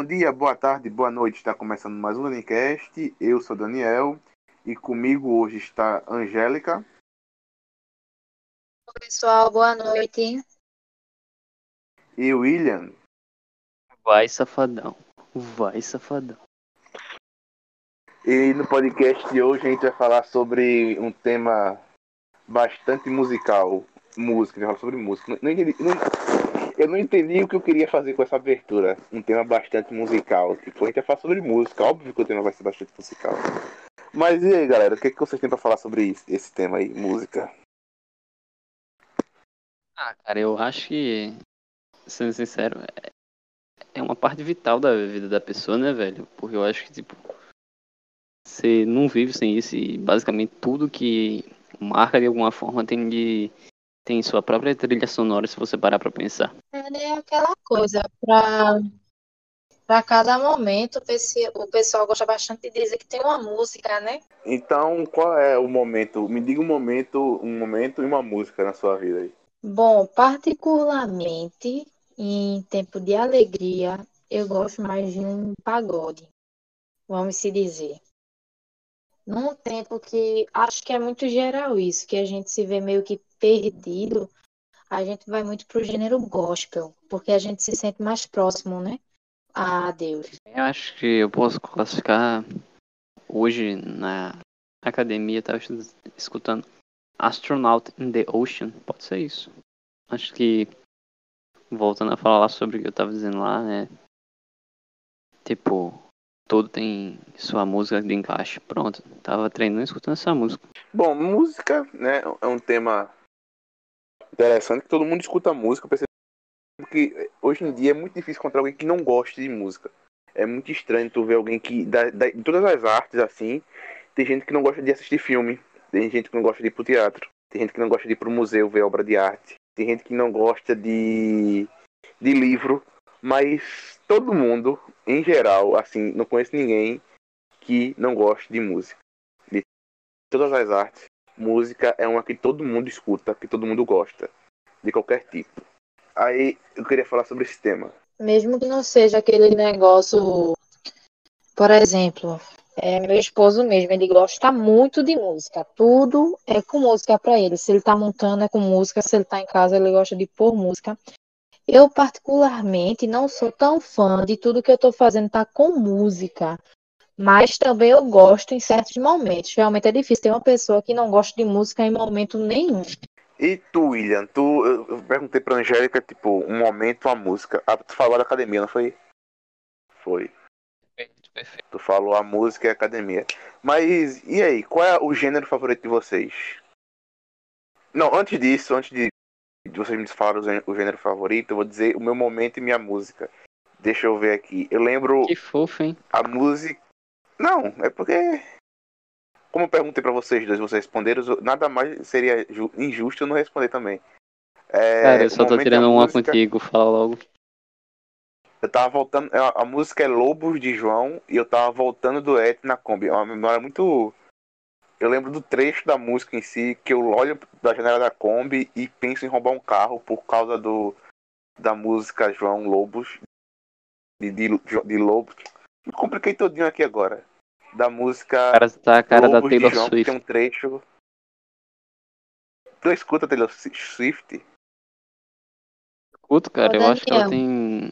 Bom dia, boa tarde, boa noite. Está começando mais um Unicast. Eu sou Daniel e comigo hoje está Angélica. Oi, pessoal, boa noite. E William. Vai, safadão. Vai, safadão. E no podcast de hoje a gente vai falar sobre um tema bastante musical. Música, a gente vai falar sobre música. Não, não, eu não entendi o que eu queria fazer com essa abertura. Um tema bastante musical. Tipo, a gente vai falar sobre música. Óbvio que o tema vai ser bastante musical. Mas e aí, galera? O que, que vocês têm pra falar sobre isso, esse tema aí, música? Ah, cara, eu acho que, sendo sincero, é- é uma parte vital da vida da pessoa, né, velho? Porque eu acho que, tipo, você não vive sem isso e basicamente tudo que marca de alguma forma tem de tem sua própria trilha sonora se você parar pra pensar. É aquela coisa, para para cada momento, o pessoal gosta bastante de dizer que tem uma música, né? Então, qual é o momento? Me diga um momento, um momento e uma música na sua vida aí. Bom, particularmente em tempo de alegria, eu gosto mais de um pagode, vamos se dizer. Num tempo que acho que é muito geral isso, que a gente se vê meio que perdido, a gente vai muito pro gênero gospel, porque a gente se sente mais próximo, né? A Deus. Eu acho que eu posso classificar hoje na academia, eu tava estu- escutando Astronaut in the Ocean, pode ser isso. Acho que voltando a falar sobre o que eu tava dizendo lá, né? Tipo, todo tem sua música de encaixe. Pronto, tava treinando escutando essa música. Bom, música, né, é um tema interessante que todo mundo escuta música. Eu percebo que hoje em dia é muito difícil encontrar alguém que não goste de música. É muito estranho tu ver alguém que, da, da- de todas as artes, assim, tem gente que não gosta de assistir filme, tem gente que não gosta de ir pro teatro, tem gente que não gosta de ir pro museu ver obra de arte, tem gente que não gosta de, de livro, mas todo mundo, em geral, assim, não conheço ninguém que não goste de música. De todas as artes, música é uma que todo mundo escuta, que todo mundo gosta, de qualquer tipo. Aí eu queria falar sobre esse tema. Mesmo que não seja aquele negócio, por exemplo, é, meu esposo mesmo, ele gosta muito de música. Tudo é com música para ele. Se ele tá montando é com música, se ele tá em casa ele gosta de pôr música. Eu particularmente não sou tão fã de tudo que eu tô fazendo tá com música, mas também eu gosto em certos momentos. Realmente é difícil ter uma pessoa que não gosta de música em momento nenhum. E tu, William, tu, eu perguntei pra Angélica, tipo, um momento, uma música. Ah, tu falou da academia, não foi? Foi. Perfeito. Tu falou a música e a academia. Mas, e aí, qual é o gênero favorito de vocês? Não, antes disso, antes de, de vocês me falarem o gê- o gênero favorito, eu vou dizer o meu momento e minha música. Deixa eu ver aqui. Eu lembro Que fofo, hein? a música. Não, é porque. Como eu perguntei pra vocês dois, vocês responderam, nada mais seria ju- injusto eu não responder também. É, Cara, eu só tô tirando uma música- contigo, fala logo. Eu tava voltando. A, a música é Lobos de João e eu tava voltando do Et na Kombi. É uma memória muito. Eu lembro do trecho da música em si, que eu olho da janela da Kombi e penso em roubar um carro por causa do da música João Lobos. De, de, de Lobos. Me compliquei todinho aqui agora. Da música. Cara tá a cara da Lobos de Taylor João, Swift. Tem um trecho. Tu escuta Taylor Swift? Escuto, cara, Ô, eu acho que ela tem.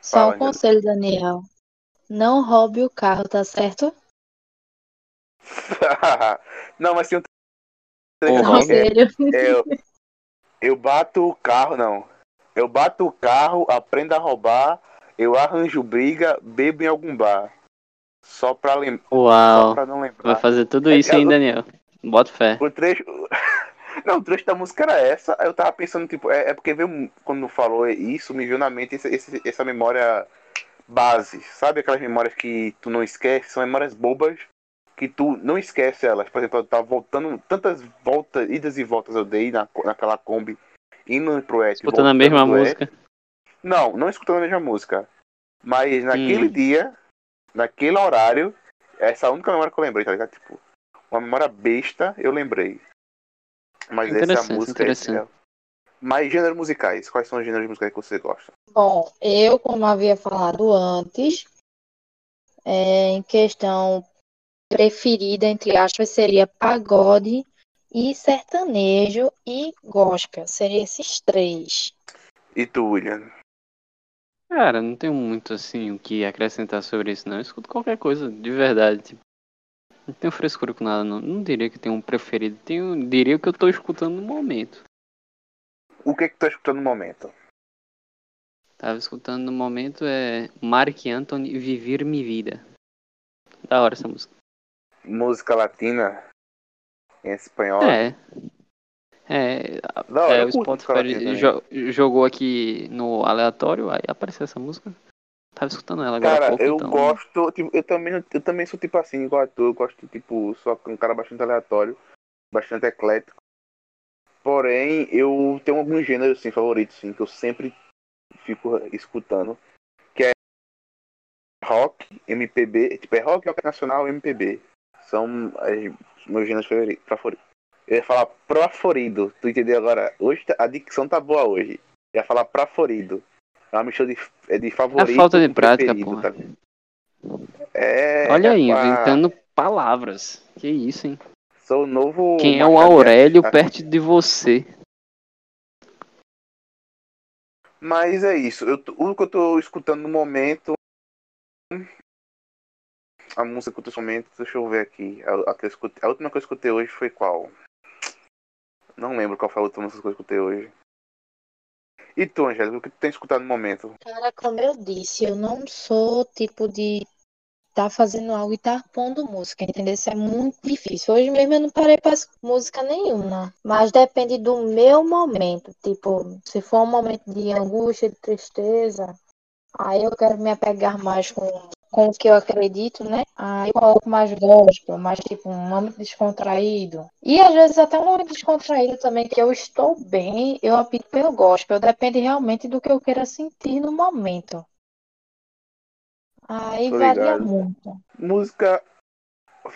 Só Fala, um conselho, Daniel. Não roube o carro, tá certo? não, mas tem um é- Conselho. Eu, eu bato o carro, não. Eu bato o carro, aprendo a roubar, eu arranjo briga, bebo em algum bar. Só pra, lem só Uau. pra não Vai lembrar. fazer tudo É, isso aí, eu- Daniel. Bota fé. O trecho. Não, o trecho da música era essa. Eu tava pensando, tipo, é, é porque veio, quando falou isso, me veio na mente esse- esse- essa memória base. Sabe aquelas memórias que tu não esquece? São memórias bobas que tu não esquece elas. Por exemplo, eu tava voltando, tantas voltas, idas e voltas eu dei na, naquela Kombi, indo pro Et. Escutando a mesma Et. música. Não, não escutando a mesma música. Mas naquele Hum. dia, naquele horário, essa é a única memória que eu lembrei, tá ligado? Tipo, uma memória besta, eu lembrei. Mas essa é música. interessante. esse Mas gêneros musicais, quais são os gêneros musicais que você gosta? Bom, eu, como havia falado antes, é, em questão preferida, entre aspas, seria pagode e sertanejo e gospel. Seria esses três. E tu, William? Cara, não tenho muito assim o que acrescentar sobre isso, não. Eu escuto qualquer coisa, de verdade. Tipo, não tenho frescura com nada, não. Não diria que tenho um preferido. Tenho, diria que eu tô escutando no momento. O que que tu tá escutando no momento? Tava escutando no momento é Mark Anthony Vivir Mi Vida. Da hora essa música. Música latina? Em espanhol? É. É, hora, é o Spotify também. jo- jogou aqui no aleatório, aí apareceu essa música. Tava escutando ela agora Cara, pouco, eu então. gosto, tipo, eu também, não- eu também sou tipo assim, igual a tu, eu gosto, tipo, só um cara bastante aleatório, bastante eclético. Porém, eu tenho alguns gêneros, assim, favoritos, assim, que eu sempre fico escutando, que é rock, MPB, tipo, é rock, rock nacional, MPB. São as- meus gêneros favori- favoritos. Eu ia falar preferido, tu entendeu agora? Hoje tá- a dicção tá boa hoje. Eu ia falar preferido. É uma mistura de, é de favorito falta de prática, porra. tá? É, Olha aí, rapaz, inventando palavras. Que isso, hein? Sou o novo. Quem é o Aurélio tá? perto de você? Mas é isso. Eu, o que eu tô escutando no momento. A música que eu tô no momento, deixa eu ver aqui. A, a a última que eu escutei hoje foi qual? Não lembro qual foi a última música que eu escutei hoje. E tu, Angélica, o que tu tem escutado no momento? Cara, como eu disse, eu não sou tipo de estar fazendo algo e estar pondo música, entendeu? Isso é muito difícil. Hoje mesmo eu não parei para música nenhuma, mas depende do meu momento. Tipo, se for um momento de angústia, de tristeza, aí eu quero me apegar mais com, com o que eu acredito, né? Aí eu coloco mais gospel, mais tipo um momento descontraído. E às vezes até um momento descontraído também, que eu estou bem, eu opto pelo gospel. Depende realmente do que eu queira sentir no momento. Aí Tô varia ligado. muito. Música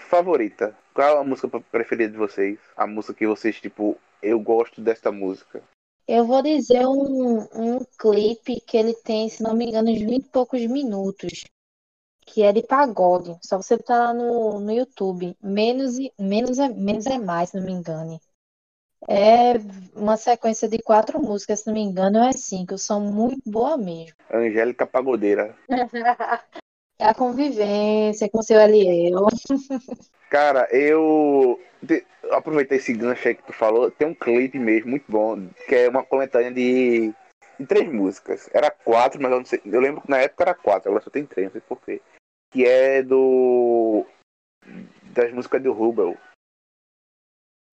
favorita. Qual a música preferida de vocês? A música que vocês, tipo, eu gosto desta música. Eu vou dizer um, um clipe que ele tem, se não me engano, uns 20 e poucos minutos, que é de pagode. Só você botar lá no, no YouTube. Menos, e- menos, é, menos é mais, se não me engano. É uma sequência de quatro músicas, se não me engano, ou é cinco. São muito boas mesmo. Angélica Pagodeira. É a convivência com o seu Eliel. Cara, eu aproveitei esse gancho aí que tu falou. Tem um clipe mesmo muito bom, que é uma coletânea de, de três músicas. Era quatro, mas eu não sei. Eu lembro que na época era quatro, agora só tem três, não sei porquê. Que é do. Das músicas do Rubel.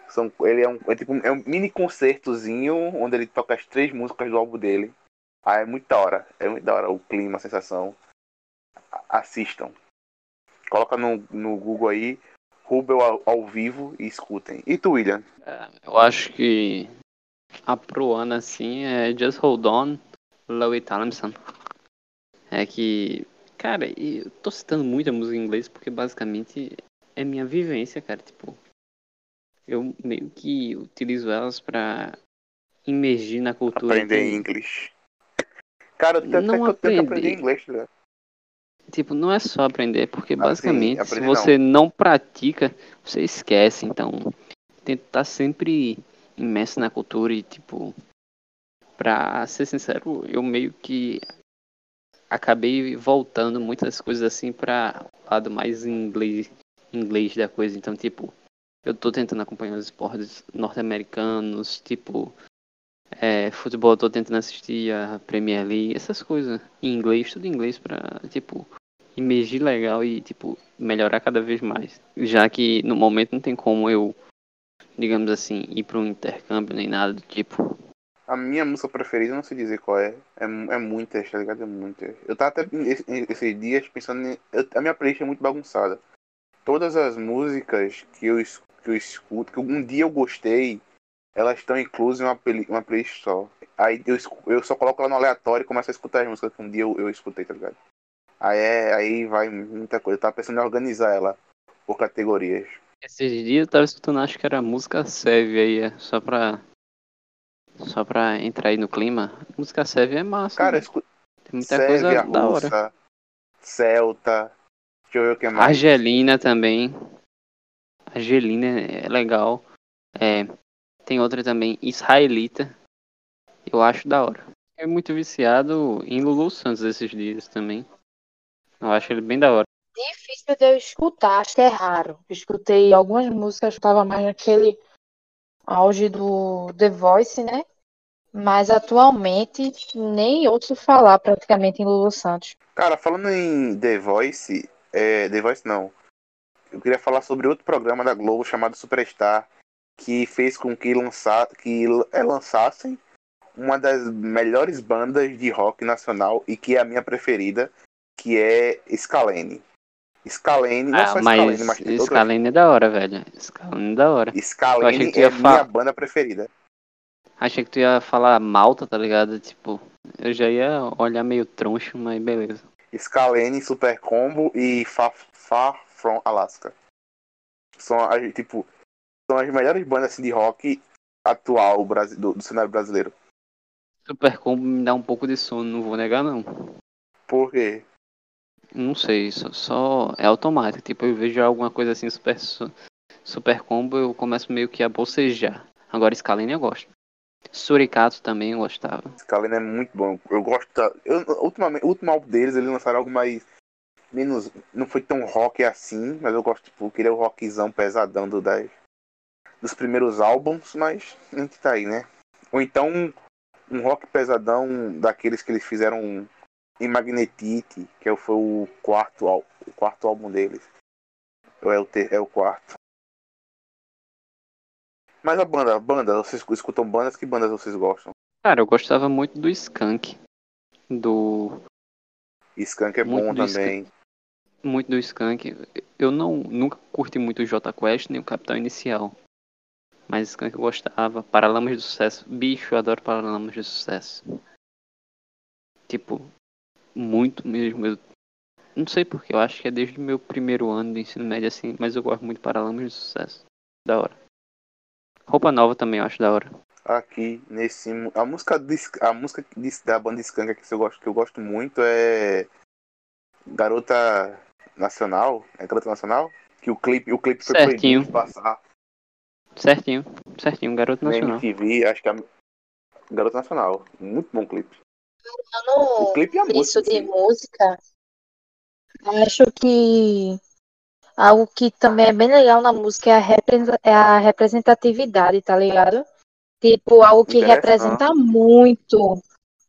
São, ele é um, é tipo, é um mini concertozinho onde ele toca as três músicas do álbum dele. Ah, é muito da hora. É muito da hora o clima, a sensação. Assistam. Coloca no, no Google aí, Rubel ao, ao vivo e escutem. E tu, William? É, Eu acho que a proana assim é Just Hold On, Louis Tomlinson. É que, cara, eu tô citando muita música em inglês porque basicamente é minha vivência, cara. Tipo, eu meio que utilizo elas pra imergir na cultura. Aprender inglês. Cara, eu tenho até Não tenho que aprender inglês, tá ligado? Tipo, não é só aprender, porque Ah, sim, basicamente, se aprender você não. pratica, você esquece. Então, que estar sempre imerso na cultura e, tipo, pra ser sincero, eu meio que acabei voltando muitas coisas assim pra lado mais inglês, inglês da coisa. Então, tipo, eu tô tentando acompanhar os esportes norte-americanos, tipo, é, futebol, eu tô tentando assistir a Premier League, essas coisas em inglês, tudo em inglês pra, tipo, imergir legal e, tipo, melhorar cada vez mais. Já que no momento não tem como eu, digamos assim, ir pra um intercâmbio nem nada do tipo. A minha música preferida, não sei dizer qual é. É, é muitas, tá ligado? É muitas. Eu tava até esse- esses dias pensando em. eu- a minha playlist é muito bagunçada. Todas as músicas que eu, que eu escuto, que um dia eu gostei, elas estão inclusas em uma, uma playlist só. Aí eu, eu só coloco ela no aleatório e começo a escutar as músicas que um dia eu, eu escutei, tá ligado? Aí, é, aí vai muita coisa. Eu tava pensando em organizar ela por categorias. Esses dias eu tava escutando, acho que era música Seve aí, é, só pra. Só pra entrar aí no clima, a música Sérvia é massa. Cara, né? escu... Tem muita Sérvia, coisa da hora. russa, celta. Deixa eu ver o que mais. Argelina também. Argelina é legal. É, tem outra também, israelita. Eu acho da hora. É muito viciado em Lulu Santos esses dias também. Eu acho ele bem da hora. Difícil de eu escutar, acho que é raro. Escutei algumas músicas, estava mais naquele auge do The Voice, né? Mas atualmente nem ouço falar praticamente em Lulu Santos. Cara, falando em The Voice, é, The Voice não. Eu queria falar sobre outro programa da Globo chamado Superstar, que fez com que, lança, que é, lançassem uma das melhores bandas de rock nacional e que é a minha preferida, que é Scalene. Scalene, não Ah, só mas Scalene, mas tem. Scalene é da hora, velho. Scalene é da hora. Scalene é minha banda preferida. Achei que tu ia falar Malta, tá ligado? Tipo, eu já ia olhar meio troncho, mas beleza. Scalene, Super Combo e Far, Far From Alaska. São as, tipo, são as melhores bandas assim, de rock atual do, do cenário brasileiro. Super Combo me dá um pouco de sono, não vou negar não. Por quê? Não sei, só, só é automático. Tipo, eu vejo alguma coisa assim super, su- super combo, eu começo meio que a bocejar. Agora Scalene eu gosto. Suricato também eu gostava. Scalene é muito bom. Eu gosto. da- Eu, ultimamente, o último álbum deles, eles lançaram algo mais. Menos. Não foi tão rock assim, mas eu gosto, tipo, eu queria o rockzão pesadão do, das, dos primeiros álbuns, mas a gente tá aí, né? Ou então um rock pesadão daqueles que eles fizeram em Magnetite, que é- foi o quarto, ál- o quarto álbum deles. Ou é o, ter, é o quarto. Mas a banda, a banda, vocês escutam bandas, que bandas vocês gostam? Cara, eu gostava muito do Skank. Do. Skank é Muito bom também. Muito do Skank. Eu não nunca curti muito o J Quest nem o Capital Inicial. Mas Skank eu gostava. Paralamas do Sucesso. Bicho, eu adoro Paralamas do Sucesso. Tipo, muito mesmo. Eu não sei porque, eu acho que é desde o meu primeiro ano de ensino médio assim, mas eu gosto muito de Paralamas do Sucesso. Da hora. Roupa nova também eu acho da hora. aqui nesse a música de, a música de- da banda Skank que eu gosto que eu gosto muito é Garota Nacional é Garota Nacional que o clipe o clipe foi Certinho. de passar Certinho, certinho, garoto na nacional. MTV acho que é Garota Nacional muito bom clipe Falando o clipe e a isso música de si. música, acho que algo que também é bem legal na música é a, é representatividade, tá ligado? Tipo, algo que representa muito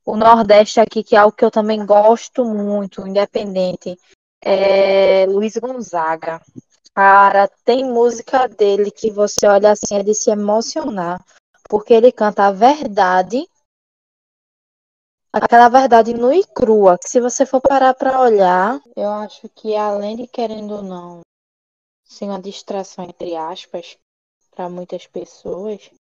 o Nordeste aqui, que é algo que eu também gosto muito, independente. É Luiz Gonzaga. Cara, tem música dele que você olha assim, é de se emocionar, porque ele canta a verdade aquela verdade nua e crua, que se você for parar para olhar, eu acho que além de querendo ou não, ser uma distração entre aspas para muitas pessoas,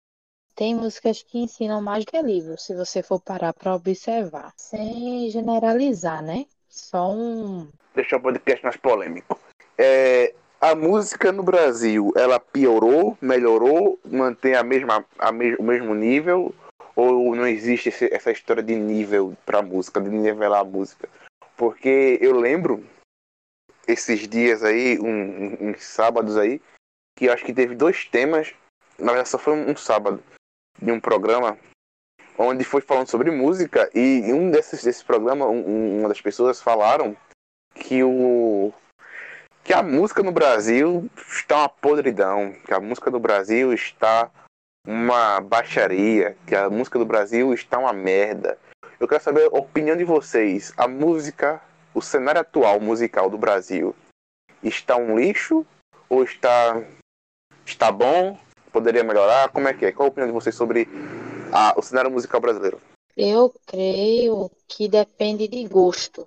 tem músicas que ensinam mais que livros, se você for parar para observar, sem generalizar, né? Só um deixar o podcast mais polêmico. É, a música no Brasil ela piorou melhorou mantém a mesma a me, o mesmo nível ou não existe esse- essa história de nível pra música de nivelar a música? Porque eu lembro esses dias aí, um, um- uns sábados aí, que acho que teve dois temas, na verdade só foi um sábado, de um programa, onde foi falando sobre música, e em um desses, desse programa, um- um- uma das pessoas falaram que o que a música no Brasil está uma podridão, que a música do Brasil está uma baixaria, que a música do Brasil está uma merda. Eu quero saber a opinião de vocês. A música, o cenário atual musical do Brasil está um lixo ou está está bom? Poderia melhorar? Como é que é? Qual a opinião de vocês sobre a- o cenário musical brasileiro? Eu creio que depende de gosto.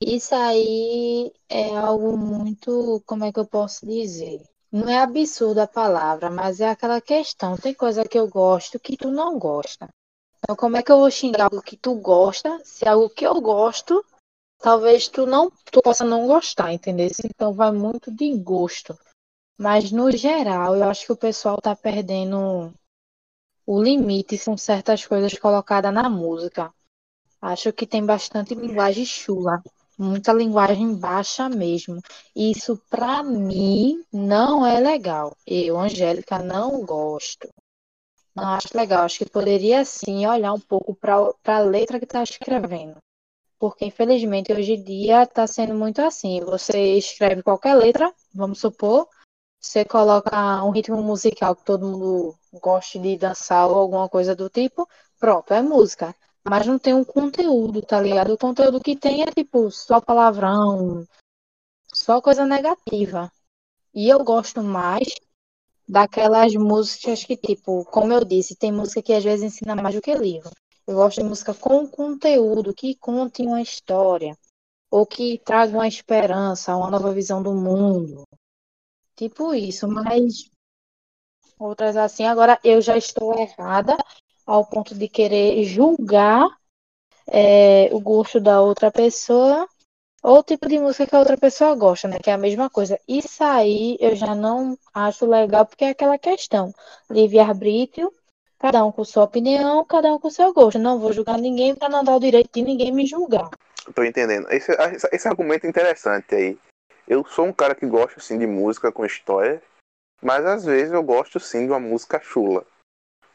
Isso aí é algo muito, como é que eu posso dizer? Não é absurda a palavra, mas é aquela questão. Tem coisa que eu gosto que tu não gosta. Então, como é que eu vou xingar algo que tu gosta, se é algo que eu gosto, talvez tu não, tu possa não gostar, entendeu? Então vai muito de gosto. Mas no geral, eu acho que o pessoal tá perdendo o limite são certas coisas colocadas na música. Acho que tem bastante linguagem chula, muita linguagem baixa mesmo. Isso para mim não é legal. Eu, Angélica, não gosto. Não acho legal. Acho que poderia sim olhar um pouco para a letra que está escrevendo. Porque, infelizmente, hoje em dia está sendo muito assim. Você escreve qualquer letra, vamos supor, você coloca um ritmo musical que todo mundo goste de dançar ou alguma coisa do tipo, pronto, é música. Mas não tem um conteúdo, tá ligado? O conteúdo que tem é tipo só palavrão, só coisa negativa. E eu gosto mais daquelas músicas que, tipo, como eu disse, tem música que às vezes ensina mais do que livro. Eu gosto de música com conteúdo, que conte uma história, ou que traga uma esperança, uma nova visão do mundo. Tipo isso, mas outras assim. Agora eu já estou errada ao ponto de querer julgar é, o gosto da outra pessoa ou o tipo de música que a outra pessoa gosta, né? Que é a mesma coisa. Isso aí eu já não acho legal, porque é aquela questão. Livre-arbítrio, cada um com sua opinião, cada um com seu gosto. Não vou julgar ninguém para não dar o direito de ninguém me julgar. Tô entendendo. Esse, esse argumento é interessante aí. Eu sou um cara que gosta, assim, de música com história, mas às vezes eu gosto, sim, de uma música chula.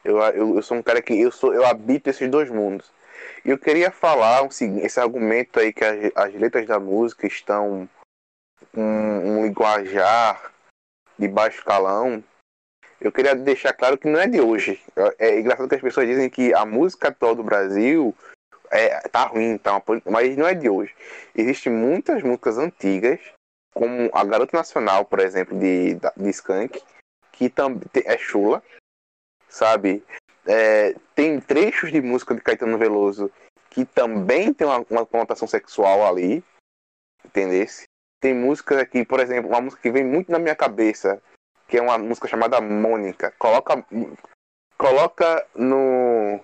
Eu, eu, eu sou um cara que eu sou eu habito esses dois mundos. E eu queria falar um, esse argumento aí que as, as letras da música estão um, um linguajar de baixo calão. Eu queria deixar claro que não é de hoje. É, é engraçado que as pessoas dizem que a música atual do Brasil é, tá ruim, tá uma, mas não é de hoje. Existem muitas músicas antigas, como a Garota Nacional, por exemplo, de, de Skank, que também é chula, sabe? É, tem trechos de música de Caetano Veloso que também tem uma, uma conotação sexual ali, entendesse? Tem música aqui, por exemplo, uma música que vem muito na minha cabeça, que é uma música chamada Mônica. Coloca, coloca no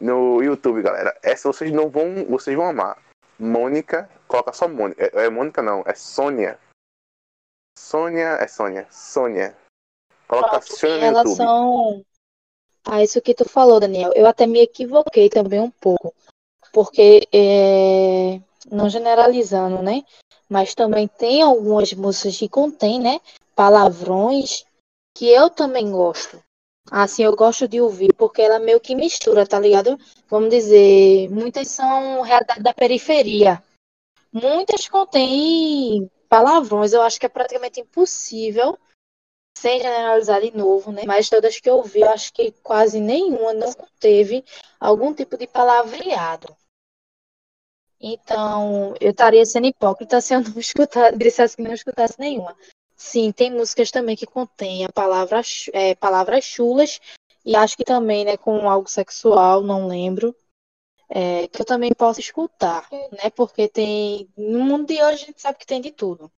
no YouTube, galera. Essa vocês não vão, vocês vão amar. Mônica, coloca só Mônica. É, é Mônica não, é Sônia. Sônia, é Sônia, Sônia. Em relação a isso que tu falou, Daniel, eu até me equivoquei também um pouco, porque é, não generalizando, né? Mas também tem algumas músicas que contém, né? Palavrões que eu também gosto. Assim, eu gosto de ouvir, porque ela meio que mistura, tá ligado? Vamos dizer, muitas são realidade da periferia. Muitas contêm palavrões. Eu acho que é praticamente impossível sem generalizar de novo, né? Mas todas que eu vi, eu acho que quase nenhuma não teve algum tipo de palavreado. Então, eu estaria sendo hipócrita se eu não escutar, dissesse que não escutasse nenhuma. Sim, tem músicas também que contêm palavras, é, palavras chulas, e acho que também, né, com algo sexual, não lembro, é, que eu também posso escutar, né? Porque tem. No mundo de hoje a gente sabe que tem de tudo.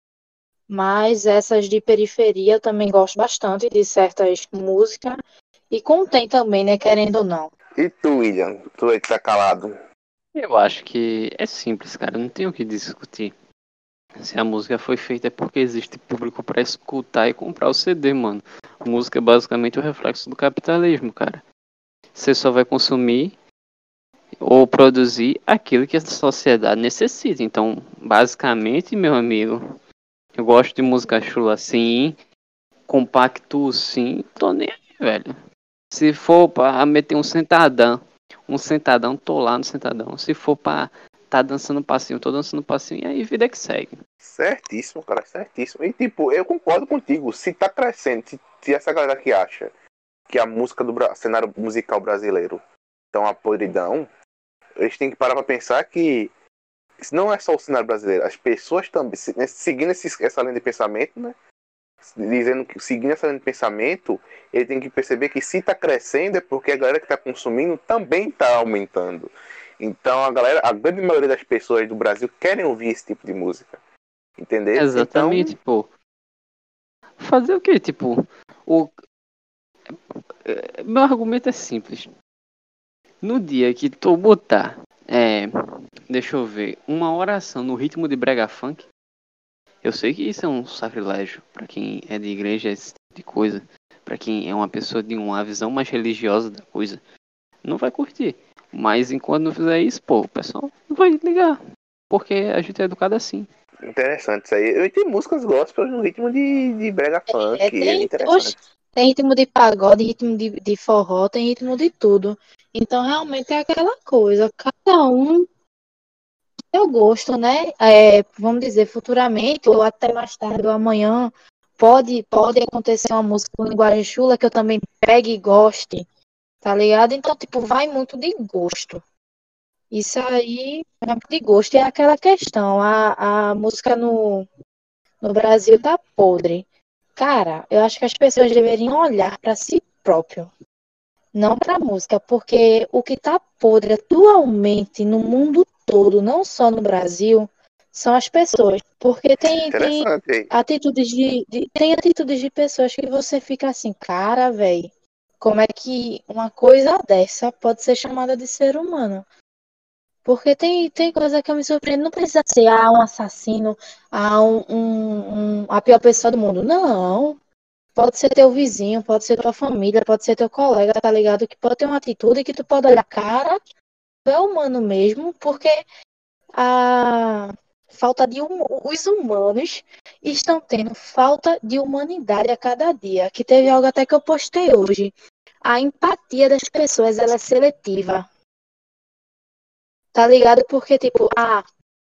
Mas essas de periferia eu também gosto bastante de certas músicas. E contém também, né? Querendo ou não. E tu, William? Tu aí que tá calado. Eu acho que é simples, cara. Não tem o que discutir. Se a música foi feita é porque existe público para escutar e comprar o CD, mano. A música é basicamente o reflexo do capitalismo, cara. Você só vai consumir ou produzir aquilo que a sociedade necessita. Então, basicamente, meu amigo, eu gosto de música chula assim, compacto sim, tô nem aí, velho. Se for pra meter um sentadão, um sentadão, tô lá no sentadão. Se for pra tá dançando passinho, tô dançando passinho, e aí vida que segue. Certíssimo, cara, certíssimo. E tipo, eu concordo contigo, se tá crescendo, se, se essa galera que acha que a música do cenário musical brasileiro tá uma podridão, eles têm que parar pra pensar que não é só o cenário brasileiro, as pessoas também, né, seguindo esse, essa linha de pensamento, né? Dizendo que seguindo essa linha de pensamento, ele tem que perceber que se está crescendo é porque a galera que está consumindo também está aumentando. Então a galera, a grande maioria das pessoas do Brasil querem ouvir esse tipo de música. Entendeu? Exatamente, então... tipo. Fazer o que? Tipo, o. Meu argumento é simples. No dia que tu botar é, deixa eu ver. Uma oração no ritmo de brega funk. Eu sei que isso é um sacrilégio para quem é de igreja, esse tipo de coisa. para quem é uma pessoa de uma visão mais religiosa da coisa, não vai curtir. Mas enquanto não fizer isso, pô, o pessoal não vai ligar. Porque a gente é educado assim. Interessante isso aí. Eu tenho músicas gospel no ritmo de, de brega funk. É, É, tem- interessante. oxe, Tem ritmo de pagode, ritmo de, de forró, tem ritmo de tudo. Então, realmente é aquela coisa. Cada um o gosto, né? É, vamos dizer, futuramente, ou até mais tarde, ou amanhã, pode, pode acontecer uma música com linguagem chula que eu também pegue e goste, tá ligado? Então, tipo, vai muito de gosto. Isso aí é de gosto. E é aquela questão, a, a música no, no Brasil tá podre. Cara, eu acho que as pessoas deveriam olhar para si próprio, não para a música, porque o que tá podre atualmente no mundo todo, não só no Brasil, são as pessoas. Porque tem, tem atitudes de, de- tem atitudes de pessoas que você fica assim, cara, velho, como é que uma coisa dessa pode ser chamada de ser humano? Porque tem, tem coisa que eu me surpreendo, não precisa ser ah, um assassino, ah, um, um- um- a pior pessoa do mundo. Não. Pode ser teu vizinho, pode ser tua família, pode ser teu colega, tá ligado? Que pode ter uma atitude que tu pode olhar, cara, é humano mesmo, porque a falta de hum- os humanos estão tendo falta de humanidade a cada dia. Que teve algo até que eu postei hoje. A empatia das pessoas, ela é seletiva. Tá ligado? Porque, tipo, ah,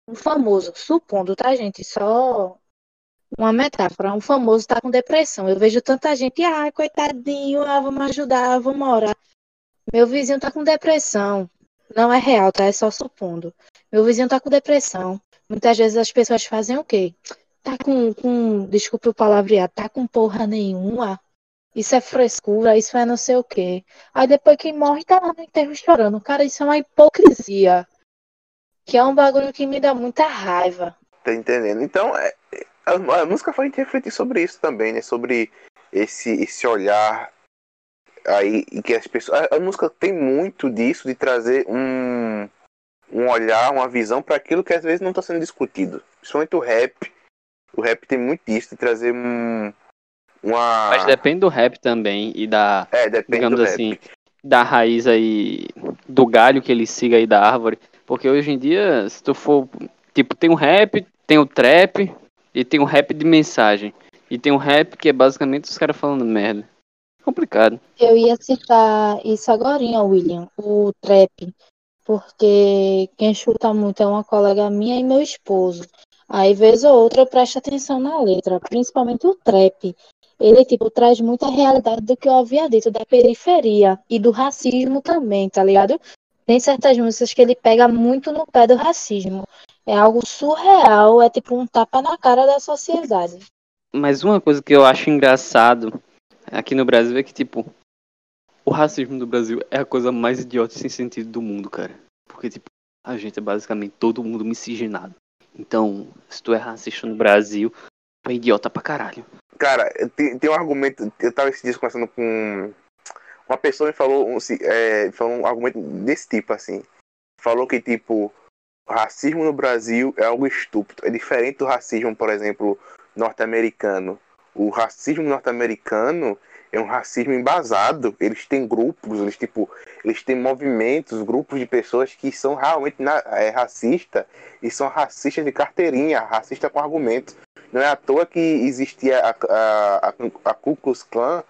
um famoso, supondo, tá, gente? Só uma metáfora. Um famoso tá com depressão. Eu vejo tanta gente, ah, coitadinho, ah, vamos ajudar, vamos orar. Meu vizinho tá com depressão. Não é real, tá? É só supondo. Meu vizinho tá com depressão. Muitas vezes as pessoas fazem o quê? Tá com, com desculpe o palavreado, tá com porra nenhuma. Isso é frescura, isso é não sei o quê. Aí depois que morre, tá lá no enterro chorando. Cara, isso é uma hipocrisia. Que é um bagulho que me dá muita raiva. Tá entendendo? Então, é- é- a, a música faz a gente refletir sobre isso também, né? Sobre esse, esse olhar aí e que as pessoas. A, a música tem muito disso, de trazer um, um olhar, uma visão para aquilo que às vezes não está sendo discutido. Principalmente o rap. O rap tem muito disso, de trazer um, uma. Mas depende do rap também e da, É, digamos do rap. assim, da raiz aí, do galho que ele siga aí da árvore. Porque hoje em dia, se tu for, tipo, tem o rap, tem o trap e tem o rap de mensagem. E tem o rap que é basicamente os caras falando merda. Complicado. Eu ia citar isso agora, William, o trap, porque quem chuta muito é uma colega minha e meu esposo. Aí, vez ou outra, eu presto atenção na letra, principalmente o trap. Ele, tipo, traz muita realidade do que eu havia dito, da periferia e do racismo também, tá ligado? Tem certas músicas que ele pega muito no pé do racismo. É algo surreal, é tipo um tapa na cara da sociedade. Mas uma coisa que eu acho engraçado aqui no Brasil é que, tipo, o racismo do Brasil é a coisa mais idiota e sem sentido do mundo, cara. Porque, tipo, a gente é basicamente todo mundo miscigenado. Então, se tu é racista no Brasil, tu é idiota pra caralho. Cara, tem, tem um argumento. Eu tava esses dias conversando com. Uma pessoa me falou um, é, falou um argumento desse tipo, assim. Falou que, tipo, racismo no Brasil é algo estúpido. É diferente do racismo, por exemplo, norte-americano. O racismo norte-americano é um racismo embasado. Eles têm grupos, eles, tipo, eles têm movimentos, grupos de pessoas que são realmente na, é, racistas e são racistas de carteirinha, racista com argumento. Não é à toa que existia a, a, a, a Ku Klux Klan,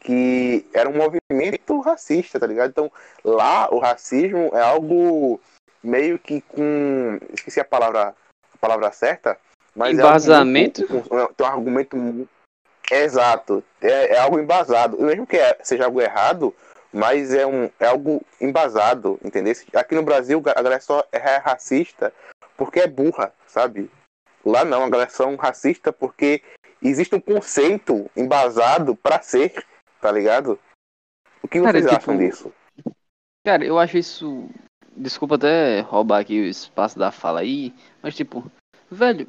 que era um movimento racista, tá ligado? Então, lá o racismo é algo meio que com. Esqueci a palavra, a palavra certa, mas Embasamento? é algo muito- tem um argumento exato, é, é algo embasado. Mesmo que é- seja algo errado, mas é, um, é algo embasado, entendeu? Aqui no Brasil a galera só é racista porque é burra, sabe? Lá não, a galera são racista porque existe um conceito embasado pra ser, tá ligado? O que Cara, vocês tipo, acham disso? Cara, eu acho isso. Desculpa até roubar aqui o espaço da fala aí, mas tipo, velho,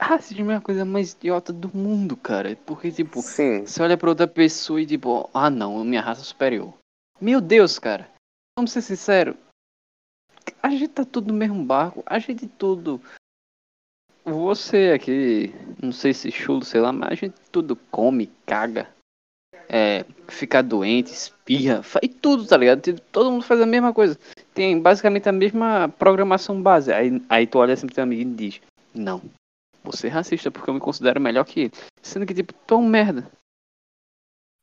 racismo é a coisa mais idiota do mundo, cara. Porque, tipo, Sim, você olha pra outra pessoa e tipo, ah não, minha raça é superior. Meu Deus, cara. Vamos ser sinceros. A gente tá tudo no mesmo barco. A gente tudo. Você aqui, não sei se chulo, sei lá, mas a gente tudo come, caga. é, ficar doente, espirra, faz tudo, tá ligado? Tipo, Todo mundo faz a mesma coisa. Tem basicamente a mesma programação base. Aí, aí tu olha assim pro teu amigo e diz, não, você é racista porque eu me considero melhor que ele. Sendo que, tipo, tu é um merda.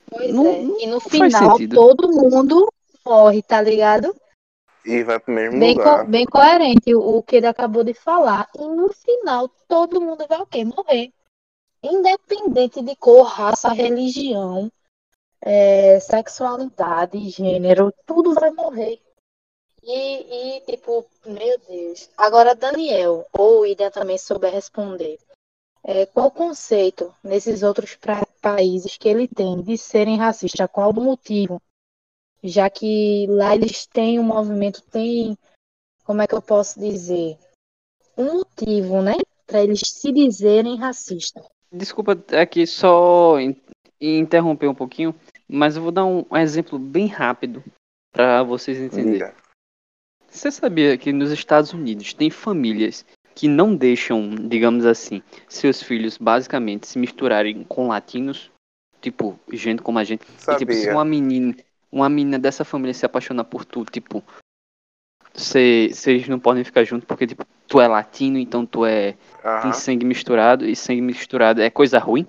Pois Não- é. E no final, todo mundo morre, tá ligado? E vai pro mesmo Bem, lugar. co- bem coerente o, o que ele acabou de falar. E no final, todo mundo vai o quê? Morrer. Independente de cor, raça, religião, é, sexualidade, gênero, tudo vai morrer. E, e, tipo, meu Deus. Agora, Daniel, ou Ida também souber responder. É, qual o conceito nesses outros pra- países que ele tem de serem racistas? Qual o motivo? Já que lá eles têm um movimento, tem, como é que eu posso dizer? Um motivo, né? Para eles se dizerem racistas. Desculpa aqui só in- interromper um pouquinho, mas eu vou dar um, exemplo bem rápido para vocês entenderem. Você sabia que nos Estados Unidos tem famílias que não deixam, digamos assim, seus filhos basicamente se misturarem com latinos? Tipo, gente como a gente. E, tipo, se Sabia. uma menina, uma menina dessa família se apaixonar por tu, tipo, cê- vocês não podem ficar juntos porque, tipo, tu é latino, então tu é. Tem sangue misturado, e sangue misturado é coisa ruim?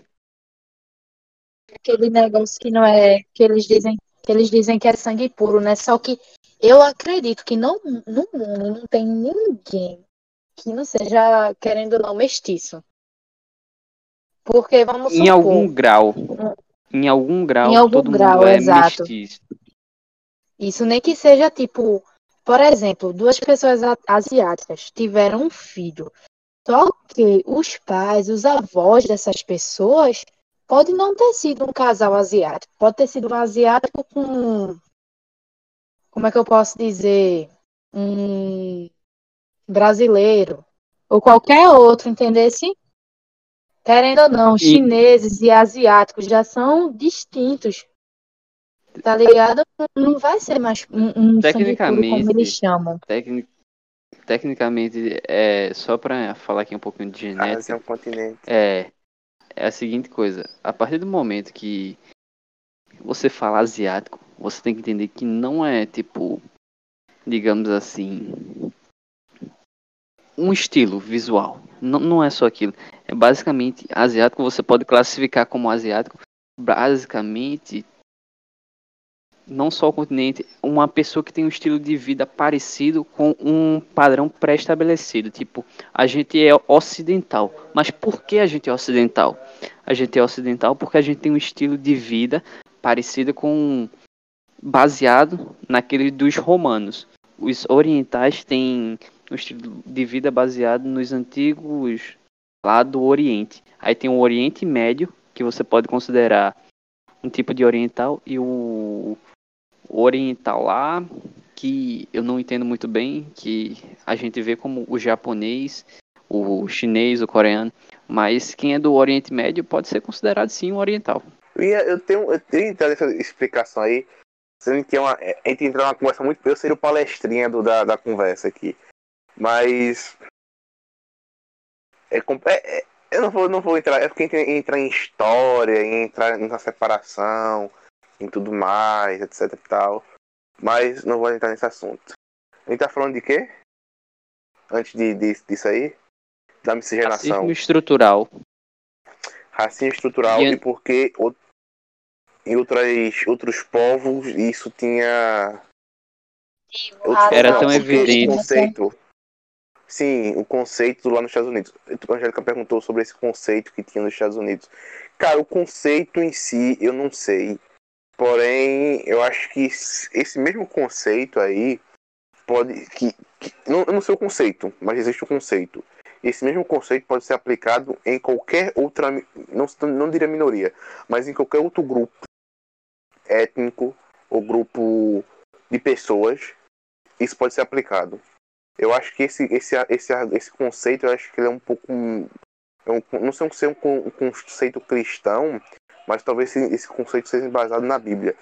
Aquele negócio que não é, que eles dizem, que eles dizem que é sangue puro, né? Só que eu acredito que não, no mundo não tem ninguém que não seja, querendo ou não, mestiço. Porque vamos Em supor, algum grau. Em algum grau, Em algum todo grau, mundo é exato. mestiço. Isso nem que seja tipo, por exemplo, duas pessoas asiáticas tiveram um filho. Só que os pais, os avós dessas pessoas, pode não ter sido um casal asiático, pode ter sido um asiático com, como é que eu posso dizer, um brasileiro ou qualquer outro, entendesse? Querendo ou não, chineses e asiáticos já são distintos. Tá ligado? Não vai ser mais um, um sangue puro como Tecnicamente- eles chamam. Tecni- Tecnicamente, é, só pra falar aqui um pouquinho de Ásia é genética, um continente. é, é a seguinte coisa. A partir do momento que você fala asiático, você tem que entender que não é tipo, digamos assim, um estilo visual. Não, não é só aquilo. É basicamente asiático, você pode classificar como asiático, basicamente não só o continente, uma pessoa que tem um estilo de vida parecido com um padrão pré-estabelecido. Tipo, a gente é ocidental. Mas por que a gente é ocidental? A gente é ocidental porque a gente tem um estilo de vida parecido com baseado naquele dos romanos. Os orientais têm um estilo de vida baseado nos antigos lá do Oriente. Aí tem o Oriente Médio, que você pode considerar um tipo de oriental, e o oriental lá, que eu não entendo muito bem, que a gente vê como o japonês, o chinês, o coreano, mas quem é do Oriente Médio pode ser considerado sim um oriental. Eu, tenho, eu tenho entrado nessa explicação aí, sendo que é uma, é, a gente entrar numa conversa muito. Eu seria o palestrinha do, da, da conversa aqui. Mas. É, é- é- eu não vou, não vou entrar. É porque entra, entrar em história, entrar na separação, em tudo mais, etc e tal. Mas não vou entrar nesse assunto. A gente tá falando de quê? Antes de, de- disso aí? Da miscigenação. Racismo estrutural. racismo estrutural E- e porque em outras, outros povos isso tinha outros Era povos, tão evidente. conceito sim o conceito lá nos Estados Unidos. A Angélica perguntou sobre esse conceito que tinha nos Estados Unidos. Cara o conceito em si eu não sei. Porém eu acho que esse mesmo conceito aí pode que, que não, eu não sei o conceito mas existe o conceito. Esse mesmo conceito pode ser aplicado em qualquer outra, não, não diria minoria, mas em qualquer outro grupo étnico ou grupo de pessoas, isso pode ser aplicado. Eu acho que esse, esse, esse, esse conceito, eu acho que ele é um pouco. é um- não sei se é um, um conceito cristão, mas talvez esse, esse conceito seja embasado na Bíblia.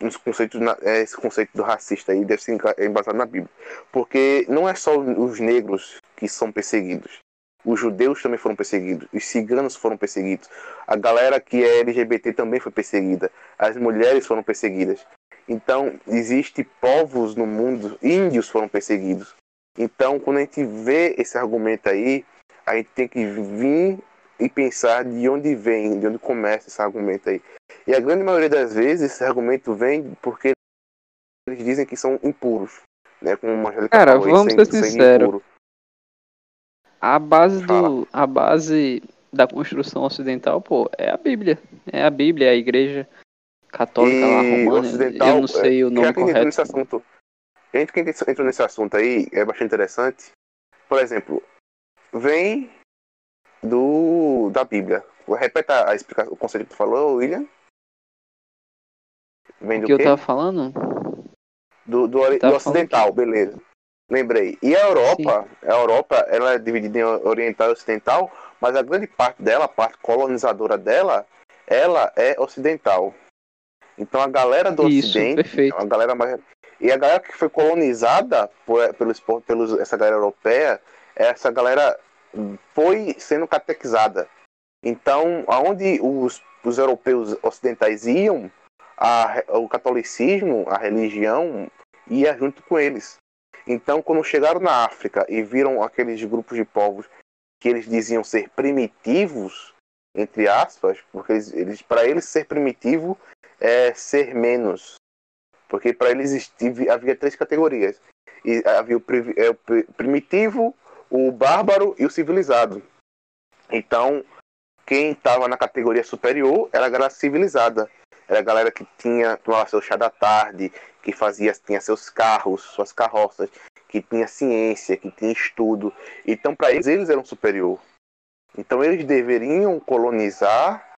Esse conceito, é, esse conceito do racista aí deve ser enca- embasado na Bíblia. Porque não é só os negros que são perseguidos, os judeus também foram perseguidos, os ciganos foram perseguidos, a galera que é LGBT também foi perseguida, as mulheres foram perseguidas. Então, existe povos no mundo, índios foram perseguidos. Então, quando a gente vê esse argumento aí, a gente tem que vir e pensar de onde vem, de onde começa esse argumento aí. E a grande maioria das vezes esse argumento vem porque eles dizem que são impuros, né? Como o Cara, falou, vamos ser sinceros. A base do, a base da construção ocidental, pô, é a Bíblia. É a Bíblia, é a igreja católica e lá romana. Ocidental, eu não sei o nome correto. Nesse assunto, a gente que entrou nesse assunto aí é bastante interessante. Por exemplo, vem do da Bíblia. Repeta a explicação, o conceito que tu falou, William. Vem o do que quê? eu tava falando? Do, do, do ocidental, beleza. Lembrei. E a Europa, Sim. a Europa, ela é dividida em oriental e ocidental, mas a grande parte dela, a parte colonizadora dela, ela é ocidental. Então a galera do Isso, Ocidente, perfeito. a galera mais e a galera que foi colonizada por, pelos, pelos essa galera europeia, essa galera foi sendo catequizada. Então, aonde os, os europeus ocidentais iam, a, o catolicismo, a religião, ia junto com eles. Então, quando chegaram na África e viram aqueles grupos de povos que eles diziam ser primitivos, entre aspas, porque eles, eles para eles ser primitivo é ser menos, porque para eles havia três categorias. E havia o, é, o primitivo, o bárbaro e o civilizado. Então, quem estava na categoria superior era a galera civilizada. Era a galera que tinha tomava seu chá da tarde, que fazia tinha seus carros, suas carroças, que tinha ciência, que tinha estudo. Então, para eles, eles eram superior. Então, eles deveriam colonizar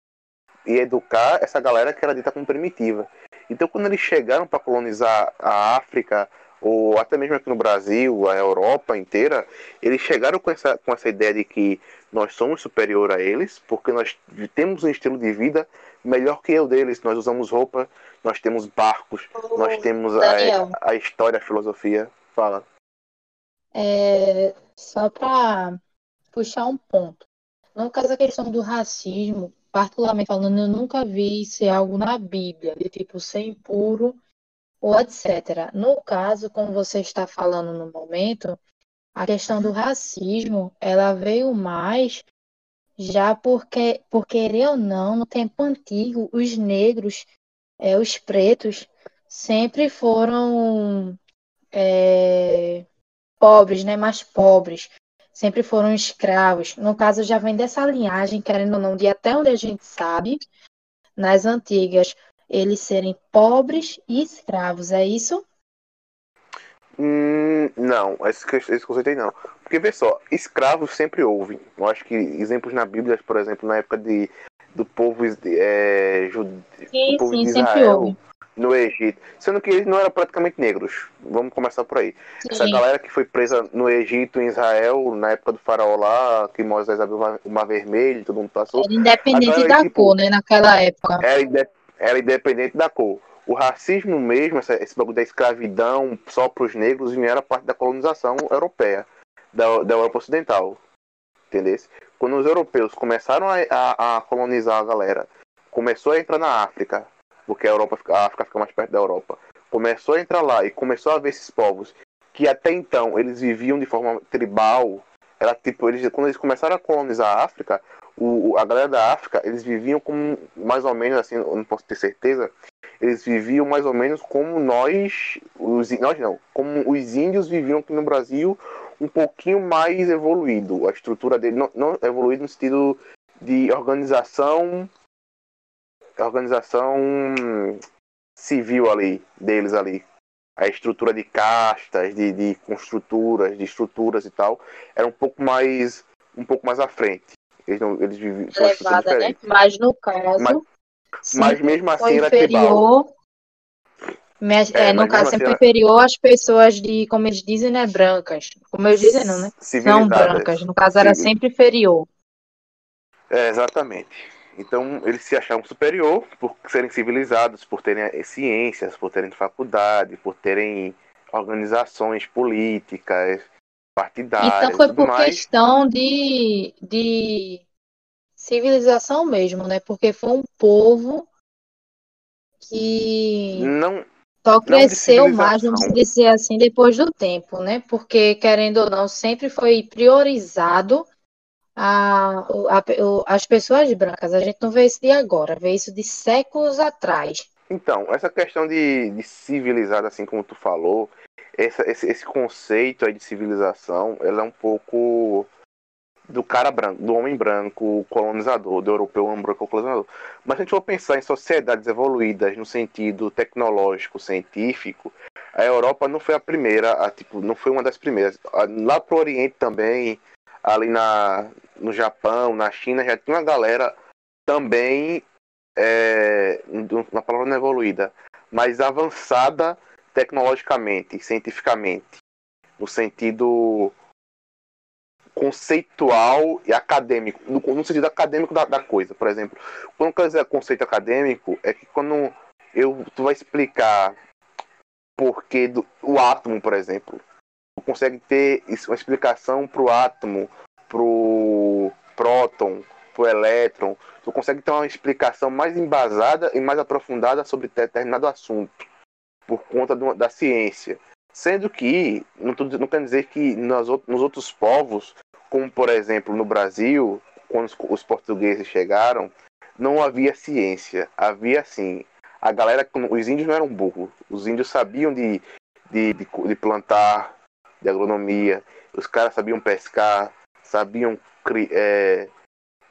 e educar essa galera que era dita como primitiva. Então, quando eles chegaram para colonizar a África, ou até mesmo aqui no Brasil, a Europa inteira, eles chegaram com essa, com essa ideia de que nós somos superior a eles, porque nós temos um estilo de vida melhor que eu deles. Nós usamos roupa, nós temos barcos, nós temos a, a, história, a filosofia. Fala. É, só para puxar um ponto. No caso da questão do racismo, particularmente falando, eu nunca vi ser algo na Bíblia, de tipo ser impuro ou etc. No caso, como você está falando no momento, a questão do racismo, ela veio mais já porque, por querer ou não, no tempo antigo, os negros, é, os pretos, sempre foram é, pobres, né, mais pobres sempre foram escravos. No caso, já vem dessa linhagem, querendo ou não, de até onde a gente sabe, nas antigas, eles serem pobres e escravos, é isso? Hum, não, esse, esse conceito aí não. Porque, vê só, escravos sempre houve. Eu acho que exemplos na Bíblia, por exemplo, na época de, do povo, é, jude, sim, povo sim, de Israel, no Egito, sendo que eles não eram praticamente negros. Vamos começar por aí. Sim. Essa galera que foi presa no Egito, em Israel, na época do faraó lá, que Moisés abriu o mar vermelho, todo mundo passou. Era independente da tipo, cor, né, naquela época. Era, inde era, independente da cor. O racismo mesmo, essa, esse bagulho da escravidão só para os negros, não era parte da colonização europeia, da, da Europa Ocidental. Entendeu? Quando os europeus começaram a, a, a colonizar a galera, começou a entrar na África, porque a Europa, a África fica mais perto da Europa, começou a entrar lá e começou a ver esses povos que até então eles viviam de forma tribal, era tipo, eles, quando eles começaram a colonizar a África, o, a galera da África, eles viviam como, mais ou menos assim, não posso ter certeza, eles viviam mais ou menos como nós, os, nós não, como os índios viviam aqui no Brasil, um pouquinho mais evoluído. A estrutura dele não, não evoluído no sentido de organização organização civil ali, deles ali. A estrutura de castas, de, de construturas, de estruturas e tal, era um pouco mais um pouco mais à frente. Eles, não, eles viviam Levada, né? Mas no caso. Mas, mas mesmo assim era inferior, mas, é, é, no caso, sempre assim, inferior às pessoas de, como eles dizem, né, brancas. Como eles dizem, não, né? São brancas. No caso, era sempre inferior. É, exatamente. Então, eles se achavam superior por serem civilizados, por terem ciências, por terem faculdade, por terem organizações políticas, partidárias. Então foi por mais. questão de, de civilização mesmo, né? Porque foi um povo que Não, só cresceu mais, vamos dizer assim, depois do tempo, né? Porque, querendo ou não, sempre foi priorizado a, a- as pessoas brancas. A gente não vê isso de agora, vê isso de séculos atrás. Então, essa questão de, de civilizado, assim como tu falou, essa- esse, esse conceito aí de civilização, ela é um pouco do cara branco, do homem branco colonizador, do europeu homem branco colonizador. Mas se a gente for pensar em sociedades evoluídas no sentido tecnológico, científico, a Europa não foi a primeira, a, tipo, não foi uma das primeiras. Lá pro Oriente também, ali na, no Japão, na China, já tinha uma galera também, é, na palavra não é evoluída, mas avançada tecnologicamente, cientificamente, no sentido conceitual e acadêmico, no, no sentido acadêmico da, da coisa. Por exemplo, quando eu quero dizer conceito acadêmico, é que quando eu, tu vai explicar porquê do o átomo, por exemplo, tu consegue ter uma explicação para o átomo, pro próton, pro elétron, tu consegue ter uma explicação mais embasada e mais aprofundada sobre determinado assunto, por conta do- da ciência. Sendo que, não, tô, não quer dizer que nas, nos outros povos, como por exemplo no Brasil, quando os, portugueses chegaram, não havia ciência. Havia assim, a galera, os índios não eram burros, os índios sabiam de, de, de, de plantar, de agronomia, os caras sabiam pescar, sabiam cri, é,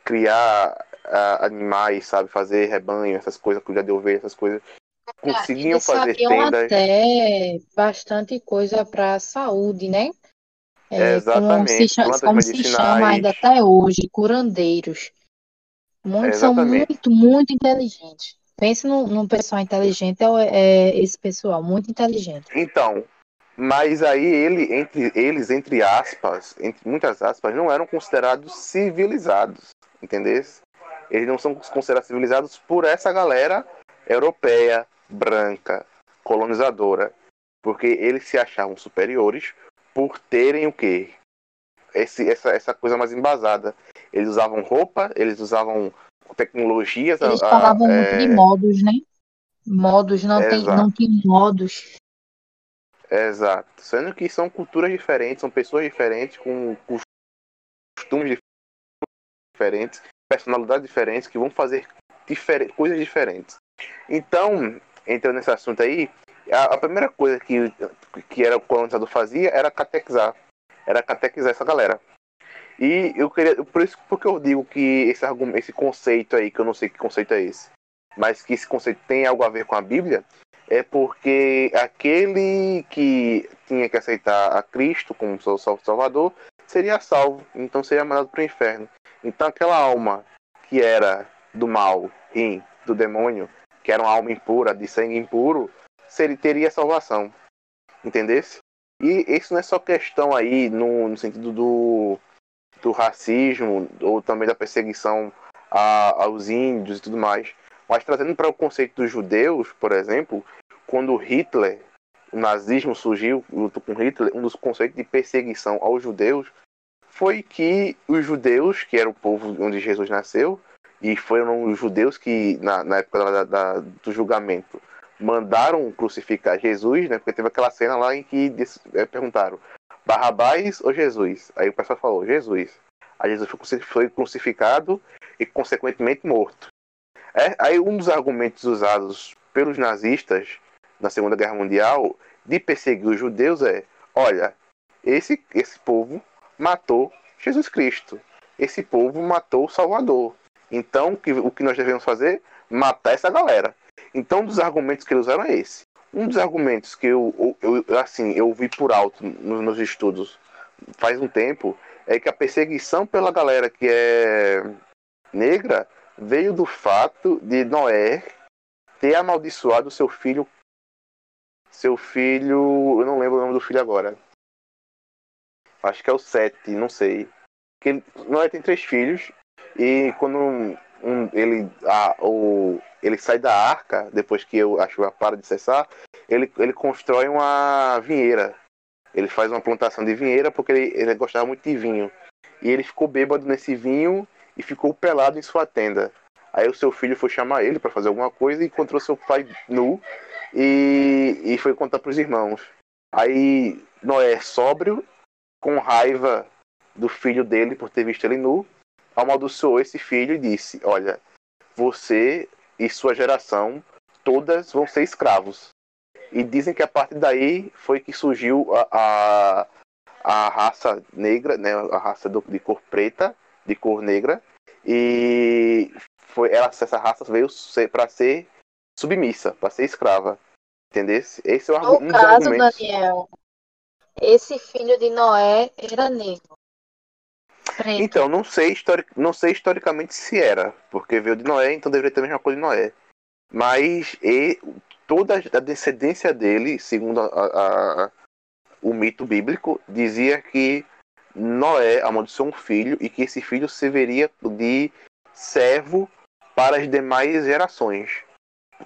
criar ah, animais, sabe, fazer rebanho, essas coisas, cuidar de ovelha, essas coisas. Conseguiam Eles fazer sabiam tendas. até bastante coisa para a saúde, né? É, como se, Exatamente, cha- plantas como se chama ainda até hoje, curandeiros. Muitos são Exatamente. muito, muito inteligentes. Pense num, num pessoal inteligente, é, é esse pessoal, muito inteligente. Então, mas aí ele, entre eles, entre aspas, entre muitas aspas, não eram considerados civilizados, entendeu? Eles não são considerados civilizados por essa galera europeia, branca, colonizadora, porque eles se achavam superiores por terem o quê? Esse, essa, essa coisa mais embasada. Eles usavam roupa, eles usavam tecnologias. Eles a- falavam muito é, de modos, né? Modos, não tem, não tem modos. Exato. Sendo que são culturas diferentes, são pessoas diferentes, com costumes diferentes, personalidades diferentes, que vão fazer difer coisas diferentes. Então, entrando nesse assunto aí, a, a primeira coisa que, que era o colonizador fazia era catequizar. Era catequizar essa galera. E eu queria. Por isso porque eu digo que esse, argumento, esse conceito aí, que eu não sei que conceito é esse, mas que esse conceito tem algo a ver com a Bíblia, é porque aquele que tinha que aceitar a Cristo como seu salvador seria salvo, então seria mandado para o inferno. Então aquela alma que era do mal, rim, do demônio, que era uma alma impura, de sangue impuro, seria, teria salvação. Entendesse? E isso não é só questão aí no, no sentido do, do racismo ou também da perseguição a, aos índios e tudo mais. Mas trazendo para o conceito dos judeus, por exemplo, quando Hitler, o nazismo surgiu junto com Hitler, um dos conceitos de perseguição aos judeus foi que os judeus, que era o povo onde Jesus nasceu, e foram os judeus que, na, na época da, da, do julgamento, mandaram crucificar Jesus, né? Porque teve aquela cena lá em que é, perguntaram Barrabás ou Jesus? Aí o pessoal falou Jesus. Aí Jesus foi crucificado e, consequentemente, morto. É, aí um dos argumentos usados pelos nazistas na Segunda Guerra Mundial de perseguir os judeus é: olha, esse, esse povo matou Jesus Cristo. Esse povo matou o Salvador. Então, que, o que nós devemos fazer? Matar essa galera. Então, um dos argumentos que eles usaram é esse. Um dos argumentos que eu, eu, eu assim, eu vi por alto nos meus estudos faz um tempo é que a perseguição pela galera que é negra veio do fato de Noé ter amaldiçoado seu filho. Seu filho. Eu não lembro o nome do filho agora. Acho que é o Sete, não sei. Que Noé tem três filhos. E quando um, ele, a, o, ele sai da arca, depois que eu, a chuva para de cessar, ele, ele constrói uma vinheira. Ele faz uma plantação de vinheira porque ele, ele gostava muito de vinho. E ele ficou bêbado nesse vinho e ficou pelado em sua tenda. Aí o seu filho foi chamar ele para fazer alguma coisa e encontrou seu pai nu e, e foi contar para os irmãos. Aí Noé, sóbrio, com raiva do filho dele por ter visto ele nu, amaldiçoou esse filho e disse: Olha, você e sua geração todas vão ser escravos. E dizem que a partir daí foi que surgiu a, a, a raça negra, né, a raça do, de cor preta, de cor negra, e foi ela, essa raça veio para ser submissa, para ser escrava. Entendeu? Esse é o no um caso, Daniel, esse filho de Noé era negro. Preto. Então, não sei, histori não sei historicamente se era, porque veio de Noé, então deveria ter a mesma coisa de Noé. Mas e, toda a descendência dele, segundo a, a, o mito bíblico, dizia que Noé amaldiçoou um filho e que esse filho serviria de servo para as demais gerações,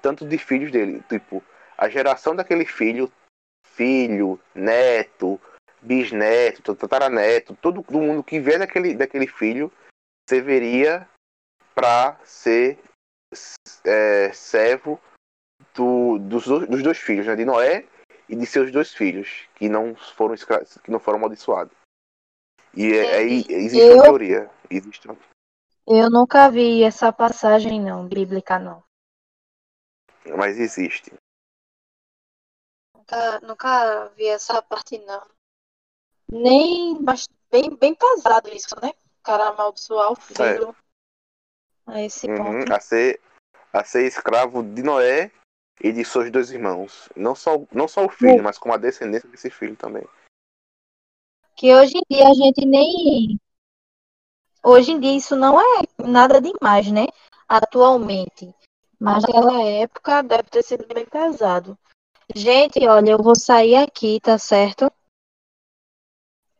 tanto de filhos dele, tipo a geração daquele filho, filho, neto, bisneto, tataraneto, todo mundo que vier daquele, daquele filho serviria para ser é, servo do, dos, dos, dois filhos, né, de Noé e de seus dois filhos, que não foram que não foram amaldiçoados. E é, é, existe eu, uma teoria. Existe uma... Eu nunca vi essa passagem não, bíblica não. Mas existe. Nunca, nunca vi essa parte não. Nem mas bem, bem pesado isso, né? O cara amaldiçoar o filho é. a esse uhum, ponto. A ser, a ser escravo de Noé e de seus dois irmãos. Não só, não só o filho, uhum. mas com a descendência desse filho também. Que hoje em dia a gente nem. Hoje em dia isso não é nada demais, né? Atualmente. Mas naquela época deve ter sido bem pesado. Gente, olha, eu vou sair aqui, tá certo?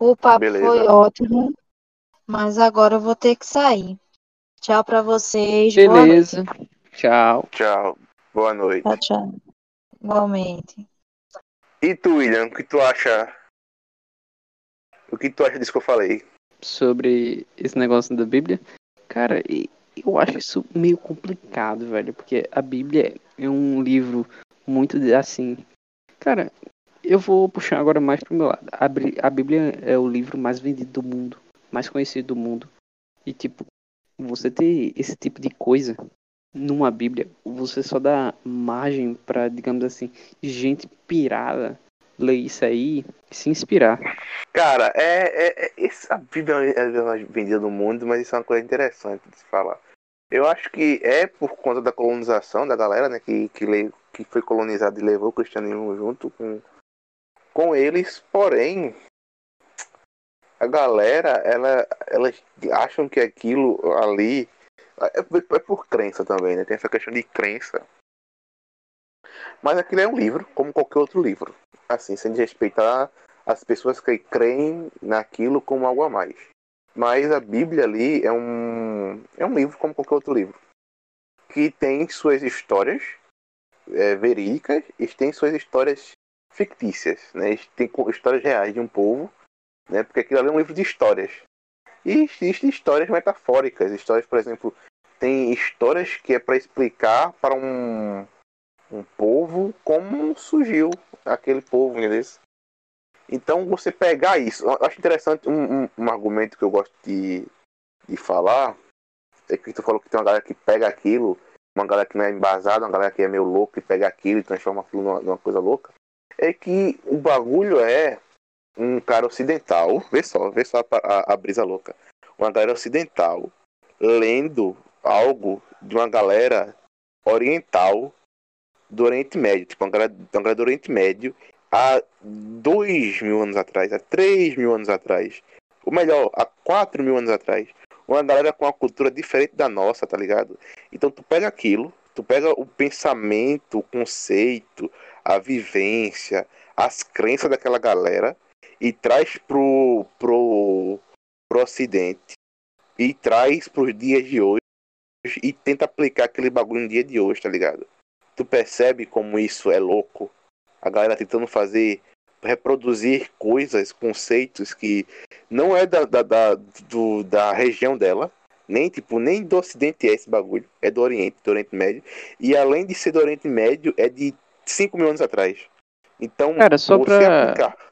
O papo Beleza. foi ótimo, mas agora eu vou ter que sair. Tchau para vocês. Beleza. Tchau. Tchau. Boa noite. Tchau, tchau. Igualmente. E tu, William, o que tu acha? O que tu acha disso que eu falei? Sobre esse negócio da Bíblia? Cara, eu acho isso meio complicado, velho, porque a Bíblia é um livro muito assim. Cara, eu vou puxar agora mais pro meu lado. A Bíblia é o livro mais vendido do mundo, mais conhecido do mundo. E tipo, você ter esse tipo de coisa numa Bíblia, você só dá margem para, digamos assim, gente pirada ler isso aí e se inspirar. Cara, é, é, é essa Bíblia é vendida no mundo, mas isso é uma coisa interessante de se falar. Eu acho que é por conta da colonização da galera, né, que, que, le, que foi colonizada e levou o cristianismo junto com, com eles, porém, a galera, ela, elas acham que aquilo ali é, é por crença também, né? Tem essa questão de crença. Mas aquilo é um livro, como qualquer outro livro. Assim, sem respeitar as pessoas que creem naquilo como algo a mais. Mas a Bíblia ali é um, é um livro como qualquer outro livro. Que tem suas histórias é, verídicas e tem suas histórias fictícias. Né? Tem histórias reais de um povo, né? porque aquilo ali é um livro de histórias. E existem histórias metafóricas. Histórias, por exemplo, tem histórias que é para explicar para um, um povo como surgiu aquele povo, entendeu? Então, você pegar isso, eu acho interessante um, um, um, argumento que eu gosto de, de falar, é que tu falou que tem uma galera que pega aquilo, uma galera que não é embasada, uma galera que é meio louca e pega aquilo e transforma aquilo numa, numa coisa louca, é que o bagulho é um cara ocidental, vê só, vê só a, a, a brisa louca, uma galera ocidental lendo algo de uma galera oriental do Oriente Médio, tipo uma galera, uma galera do Oriente Médio há dois mil anos atrás, há três mil anos atrás, ou melhor, há quatro mil anos atrás, uma galera com uma cultura diferente da nossa, tá ligado? Então tu pega aquilo, tu pega o pensamento, o conceito, a vivência, as crenças daquela galera e traz pro, pro, pro ocidente e traz pros dias de hoje e tenta aplicar aquele bagulho no dia de hoje, tá ligado? Tu percebe como isso é louco? A galera tentando fazer reproduzir coisas, conceitos que não é da, da, da, do, da região dela, nem tipo, nem do Ocidente é esse bagulho, é do Oriente, do Oriente Médio. E além de ser do Oriente Médio, é de 5 mil anos atrás. Então, Cara, só você pra- aplicar.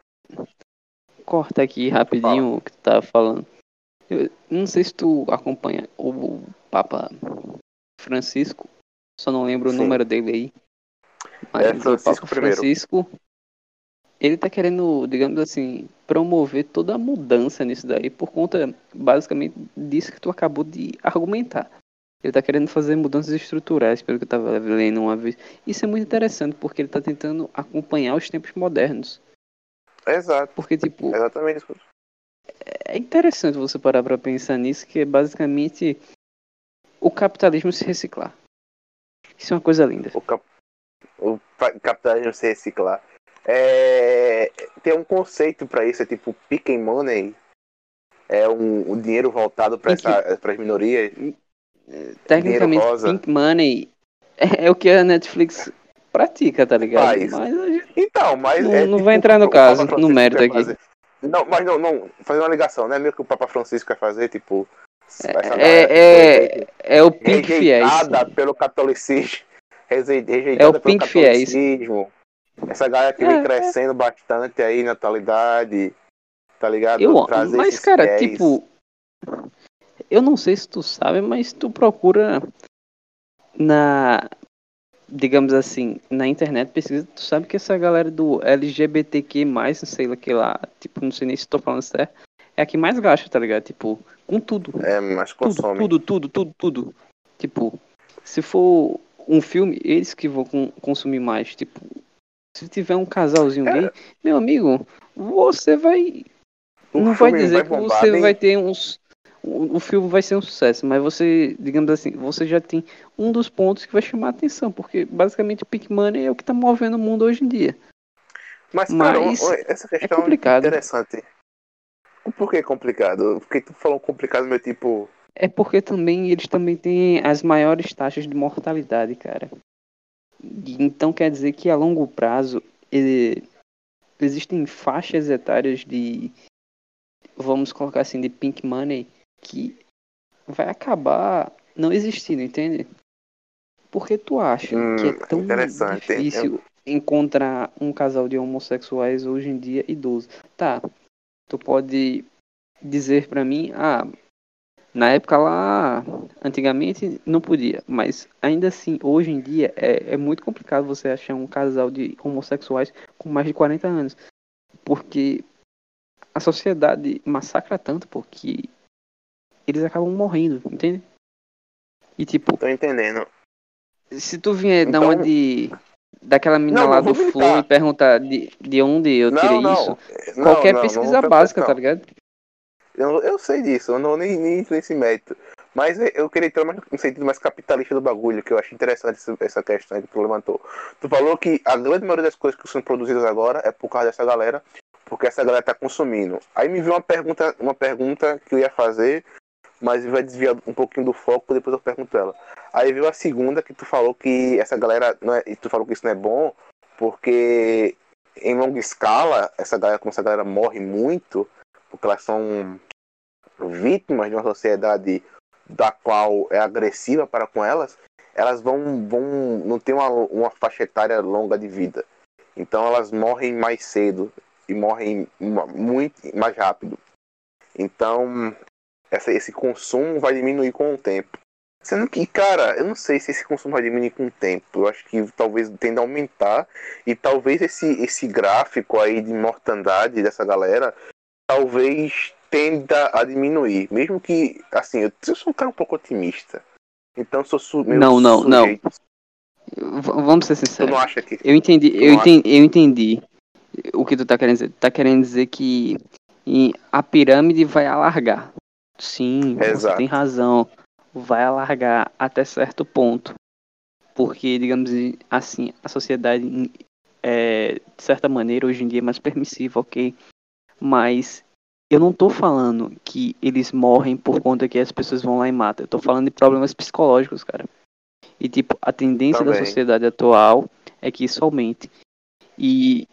Corta aqui rapidinho o que tu tava falando. Eu não sei se tu acompanha o Papa Francisco, só não lembro Sim. o número dele aí. É o Francisco Papa I. Francisco, ele tá querendo, digamos assim, promover toda a mudança nisso daí por conta, basicamente, disso que tu acabou de argumentar. Ele tá querendo fazer mudanças estruturais, pelo que eu tava lendo uma vez. Isso é muito interessante, porque ele tá tentando acompanhar os tempos modernos. Exato, Porque, tipo, exatamente isso. é interessante você parar pra pensar nisso, que é basicamente o capitalismo se reciclar. Isso é uma coisa linda. O, cap... o capitalismo se reciclar. É... Tem um conceito para isso, é tipo pick and money. É um, um dinheiro voltado para Pink- as minorias. Tecnicamente. Pink Money é, é o que a Netflix pratica, tá ligado? Mas Então, mas Não- é não tipo vai entrar no caso, no mérito aqui. fazer. Não, mas não, não, fazer uma ligação, né? Meio que o Papa Francisco quer fazer, tipo. é, que é, é o Pink Fiéis. rejeitada pelo catolicismo. Rejeitada É o pelo Pink Fiéis. catolicismo. Essa galera que É, vem é. crescendo bastante aí na atualidade. Tá ligado? Eu, Trazer mas, cara, fiéis. tipo. Eu não sei se tu sabe, mas tu procura na. Digamos assim, na internet pesquisa, tu sabe que essa galera do LGBTQ, não sei lá que lá, tipo, não sei nem se tô falando certo, é a que mais gasta, tá ligado? Tipo, com tudo. É, mas Tudo, consome. tudo, tudo, tudo, tudo. Tipo, se for um filme, eles que vão con- consumir mais. Tipo, se tiver um casalzinho É. gay, meu amigo, você vai. O não vai dizer que bombar, você vai ter uns. O, o filme vai ser um sucesso, mas você, digamos assim, você já tem um dos pontos que vai chamar a atenção, porque basicamente o Pink Money é o que tá movendo o mundo hoje em dia. Mas, cara, Mas essa questão é complicado. interessante. Por que complicado? Porque tu falou complicado, meu tipo. É porque também eles também têm as maiores taxas de mortalidade, cara. Então quer dizer que a longo prazo ele- existem faixas etárias de, vamos colocar assim, de pink money que vai acabar não existindo, entende? Porque tu acha que é Hum, tão difícil encontrar um casal de homossexuais hoje em dia idoso? Tá, tu pode dizer pra mim, ah, na época lá, antigamente não podia, mas ainda assim, hoje em dia é, é muito complicado você achar um casal de homossexuais com mais de 40 anos, porque a sociedade massacra tanto porque eles acabam morrendo, entende? E tipo, Tô entendendo. se tu vier Então- uma de daquela menina Não, lá do Flow e perguntar de, de onde eu tirei Não, isso, qualquer pesquisa básica, tá ligado? Eu, eu sei disso, eu não nem, nem entro nesse mérito. Mas eu queria entrar mais no sentido mais capitalista do bagulho, que eu acho interessante essa- essa questão que tu levantou. Tu falou que a grande maioria das coisas que são produzidas agora é por causa dessa galera, porque essa galera tá consumindo. Aí me veio uma pergunta, uma pergunta que eu ia fazer, mas vai desviar um pouquinho do foco, depois eu pergunto ela. Aí veio a segunda que tu falou que essa galera não é, e tu falou que isso não é bom, porque em longa escala, essa galera, como essa galera morre muito, porque elas são vítimas de uma sociedade da qual é agressiva para com elas, elas vão, vão não ter uma, uma faixa etária longa de vida. Então elas morrem mais cedo e morrem muito mais rápido. Então essa, esse consumo vai diminuir com o tempo. Sendo que, cara, eu não sei se esse consumo vai diminuir com o tempo. Eu acho que talvez tenda a aumentar. E talvez esse, esse gráfico aí de mortandade dessa galera talvez tenda a diminuir. Mesmo que, assim, eu, eu sou um cara um pouco otimista. Então eu sou su Não, não, não. sujeito. V- vamos ser Tu sinceros. não acha que. Eu entendi, Tu eu não entendi, eu entendi o que tu tá querendo dizer. Tu tá querendo dizer que a pirâmide vai alargar. Sim, você Exato. tem razão. Vai alargar até certo ponto. Porque, digamos assim, a sociedade, é, de certa maneira, hoje em dia é mais permissiva, ok? Mas eu não tô falando que eles morrem por conta que as pessoas vão lá e matam. Eu tô falando de problemas psicológicos, cara. E, tipo, a tendência da Também. sociedade atual é que isso aumente. E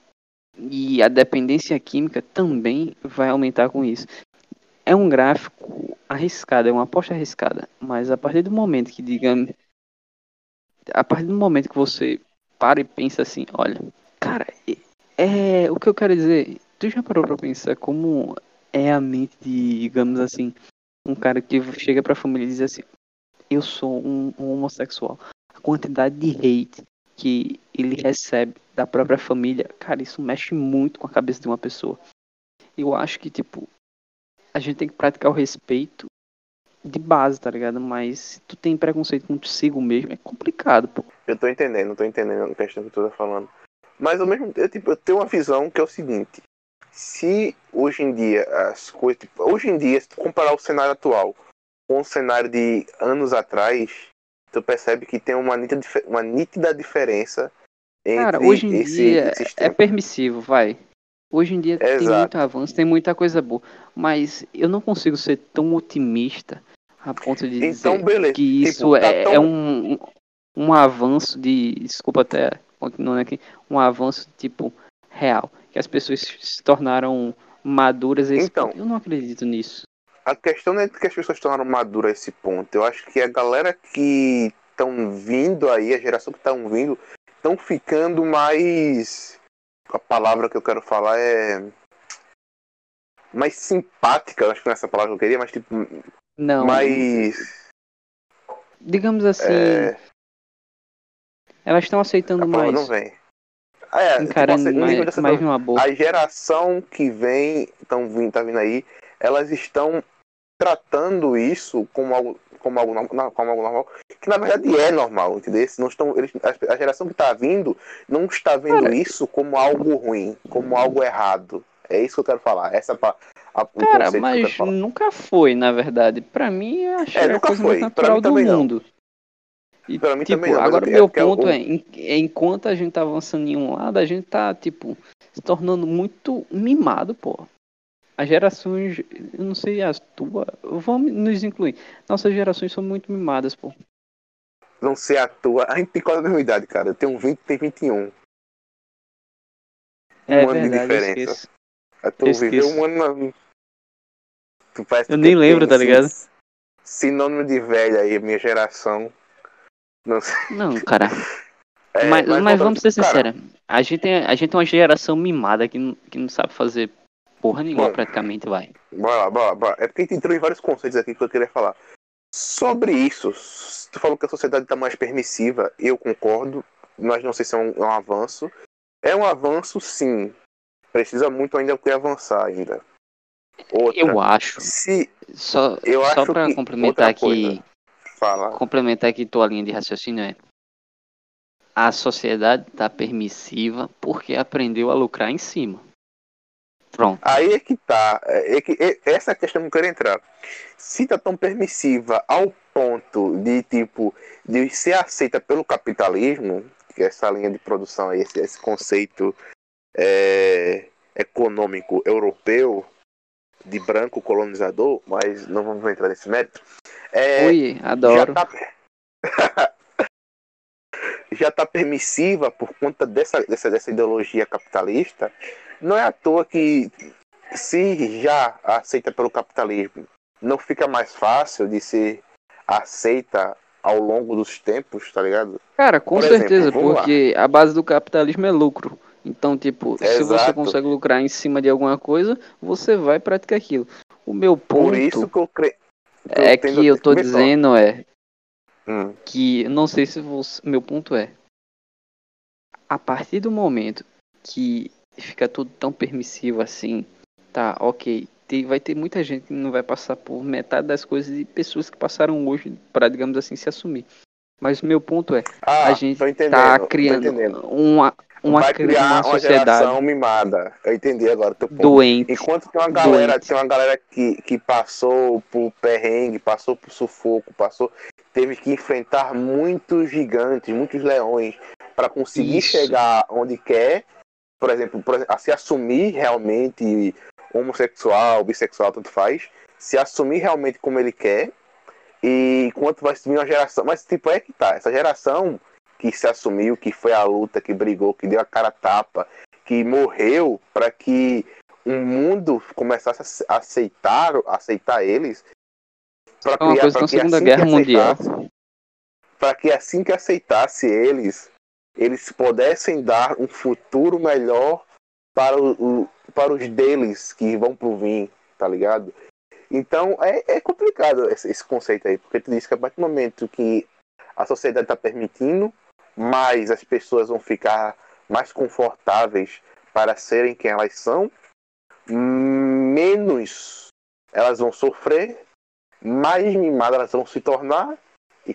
E a dependência química também vai aumentar com isso. É um gráfico arriscado, é uma aposta arriscada, mas a partir do momento que, digamos, a partir do momento que você para e pensa assim, olha, cara, é o que eu quero dizer. Tu já parou pra pensar como é a mente de, digamos assim, um cara que chega pra família e diz assim, eu sou um, um homossexual. A quantidade de hate que ele recebe da própria família, cara, isso mexe muito com a cabeça de uma pessoa. Eu acho que, tipo, a gente tem que praticar o respeito de base, tá ligado? Mas se tu tem preconceito contigo mesmo, é complicado, pô. Eu tô entendendo, tô entendendo a questão que tu tá falando. Mas ao mesmo tempo, tipo, eu tenho uma visão que é o seguinte. Se hoje em dia as coisas. Tipo, hoje em dia, se tu comparar o cenário atual com o cenário de anos atrás, tu percebe que tem uma nítida, uma nítida diferença entre Cara, hoje em esse, dia esses é permissivo, vai. Hoje em dia tem Exato. muito avanço, tem muita coisa boa. Mas eu não consigo ser tão otimista a ponto de Então, dizer beleza. que Tipo, isso tá é, tão- é um, um- avanço de. Desculpa até continuando aqui. Um avanço tipo real. Que as pessoas se tornaram maduras a esse Então. ponto. Eu não acredito nisso. A questão não é que as pessoas tornaram maduras a esse ponto. Eu acho que a galera que estão vindo aí, a geração que estão vindo, estão ficando mais. A palavra que eu quero falar é. Mais simpática, acho que não é essa palavra que eu queria, mas tipo. Não. mais. Digamos assim, É, elas estão aceitando mais. não vem. Ah, é, tipo, Encarando de mais, mais numa boa. a geração que vem, estão vindo, tá vindo aí, elas estão tratando isso como algo, como algo, normal- como algo normal, que na verdade é normal, entendeu? Não estão, eles, a, a geração que está vindo não está vendo Cara, isso como algo ruim, como algo errado. É isso que eu quero falar. Essa pa- a, o Cara, que eu mas falar. nunca foi, na verdade. Pra mim, eu achei É, a nunca coisa foi. mais natural do também não. mundo. E, Pra mim tipo, também não, agora o é meu porque é o- ponto é, em- é, enquanto a gente tá avançando em um lado, a gente tá, tipo, se tornando muito mimado, pô. As gerações, eu não sei as tuas, vamos nos incluir. Nossas gerações são muito mimadas, pô. Não sei a tua. A gente tem quase a mesma idade, cara. Eu tenho 20 tem 21. Um É ano de verdade, eu diferença. esqueço. Tu Eu viveu um ano na... Tu parece Eu nem tem lembro, tá sin- ligado? Sinônimo de velha aí, minha geração. Não sei. Não, cara. É, mas, mas voltando- vamos ser sinceros. A gente, é, a gente é uma geração mimada que que não sabe fazer porra nenhuma, praticamente, vai. Bora lá, bora lá, bora. É porque a gente entrou em vários conceitos aqui que eu queria falar. Sobre isso, tu falou que a sociedade está mais permissiva, eu concordo, mas não sei se é um, é um avanço. É um avanço, sim. Precisa muito ainda que avançar ainda. Outra, Eu acho. se Só, Eu só que complementar aqui, fala, complementar aqui tua linha de raciocínio é a sociedade tá permissiva porque aprendeu a lucrar em cima. Pronto. Aí é que tá. É que, é- essa é a questão que eu quero entrar. Se tá tão permissiva ao ponto de, tipo, de ser aceita pelo capitalismo, que é essa linha de produção, esse, esse conceito é, econômico europeu de branco colonizador, mas não vamos entrar nesse mérito. É, já adoro. tá já tá permissiva por conta dessa, dessa, dessa ideologia capitalista, não é à toa que se já aceita pelo capitalismo, não fica mais fácil de ser aceita ao longo dos tempos, tá ligado? Cara, com Por exemplo, certeza, lá. porque a base do capitalismo é lucro. Então, tipo, se você Exato. consegue lucrar em cima de alguma coisa, você vai praticar aquilo. O meu ponto Por isso que eu creio. é que eu tô dizendo é Hum, que não sei se você, meu ponto é a partir do momento que fica tudo tão permissivo assim, tá, ok, tem- vai ter muita gente que não vai passar por metade das coisas de pessoas que passaram hoje para digamos assim se assumir. Mas o meu ponto é, ah, a gente tá criando uma uma, Vai cri- criar uma uma sociedade geração mimada. Eu entendi agora teu ponto. doente. Enquanto tem uma galera, Doente. tem uma galera que, que passou por perrengue, passou por sufoco, passou, teve que enfrentar muitos gigantes, muitos leões para conseguir Isso. chegar onde quer, por exemplo, a se assumir realmente homossexual, bissexual, tanto faz, se assumir realmente como ele quer, e enquanto vai subir uma geração, mas tipo é que tá, essa geração que se assumiu, que foi a luta, que brigou, que deu a cara a tapa, que morreu para que o mundo começasse a aceitar, aceitar eles. Pra é uma criar, coisa com a Segunda assim Guerra Mundial. Para que assim que aceitasse eles, eles pudessem dar um futuro melhor para, o, para os deles que vão pro vir, tá ligado? Então é, é complicado esse, esse, conceito aí, porque tu diz que a partir do momento que a sociedade está permitindo, mais as pessoas vão ficar mais confortáveis para serem quem elas são, menos elas vão sofrer, mais mimadas elas vão se tornar e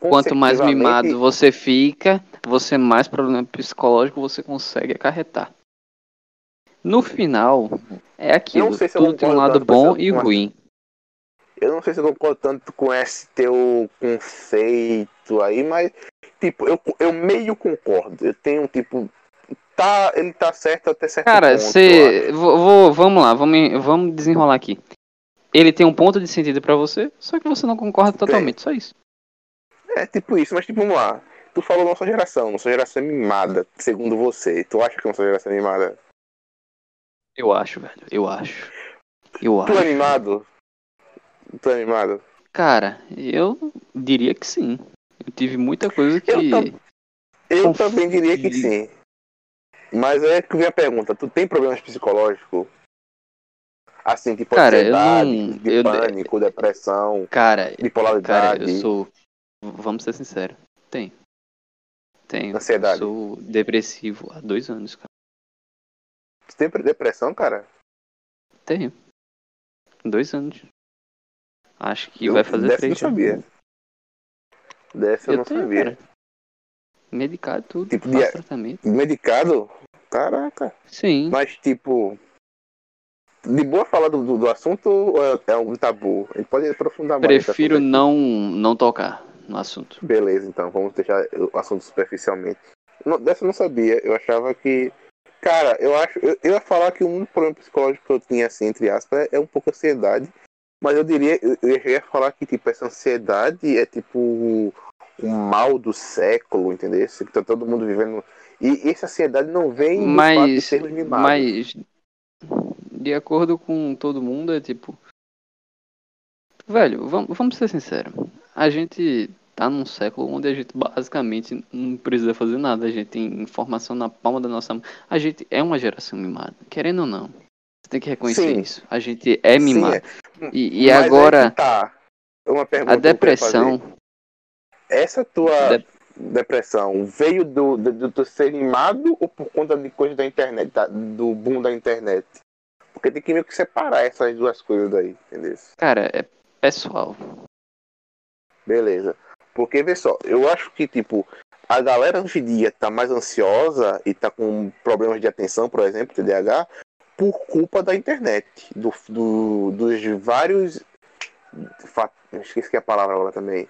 quanto mais mimado você fica, você mais problema psicológico você consegue acarretar. No final, é aquilo. Se tudo tem um lado bom e ruim. Eu não sei se eu concordo tanto com esse teu conceito aí, mas tipo, eu, eu meio concordo. Eu tenho tipo tá, ele tá certo até certo Cara, você vamos lá, vamos vamos desenrolar aqui. Ele tem um ponto de sentido para você, só que você não concorda totalmente, só isso. É tipo isso, mas tipo, vamos lá. Tu falou nossa geração, nossa geração é mimada, segundo você. Tu acha que nossa geração é mimada? Eu acho, velho. Eu acho. Eu tu acho. animado? Tu animado? Cara, eu diria que sim. Eu tive muita coisa que. Eu, tam... eu também diria que sim. Mas é que vem a pergunta: tu tem problemas psicológicos? Assim, tipo cara, ansiedade, eu não... de eu... pânico, depressão, cara, bipolaridade. Cara, eu sou. Vamos ser sinceros. Tem. Tenho. Ansiedade. Sou depressivo há dois anos, cara. Você tem depressão, cara? Tenho. Dois anos. Acho que eu, vai fazer dessa três. Eu não sabia. Dessa eu, eu não tenho, sabia. Cara. Medicado tudo. Tipo, de... tratamento. Medicado? Caraca. Sim. Mas tipo. De boa falar do, do, do assunto ou é, é um tabu? Gente pode aprofundar mais. Prefiro não, não tocar no assunto. Beleza, então. Vamos deixar o assunto superficialmente. Não, dessa eu não sabia. Eu achava que Cara, eu acho. Eu, eu ia falar que um problema psicológico que eu tinha, assim, entre aspas, é, um pouco ansiedade. Mas eu diria, eu, eu ia falar que, tipo, essa ansiedade é tipo o, mal do século, entendeu? Que tá todo mundo vivendo. E essa ansiedade não vem mas, de Mas, de acordo com todo mundo, é tipo. Velho, vamos, vamos ser sinceros. A gente tá num século onde a gente basicamente não precisa fazer nada. A gente tem informação na palma da nossa mão. A gente é uma geração mimada, querendo ou não. Você tem que reconhecer Sim. isso. A gente é mimado. Sim, é. E, e agora. Tá. Uma pergunta a depressão. Essa tua de... depressão veio do, do, do, ser mimado ou por conta de coisas da internet, tá? do boom da internet? Porque tem que meio que separar essas duas coisas daí, entendeu? Cara, é pessoal. Beleza. Porque, vê só, eu acho que, tipo, a galera hoje em dia tá mais ansiosa e tá com problemas de atenção, por exemplo, TDAH, por culpa da internet, do, do dos vários. Esqueci a palavra agora também.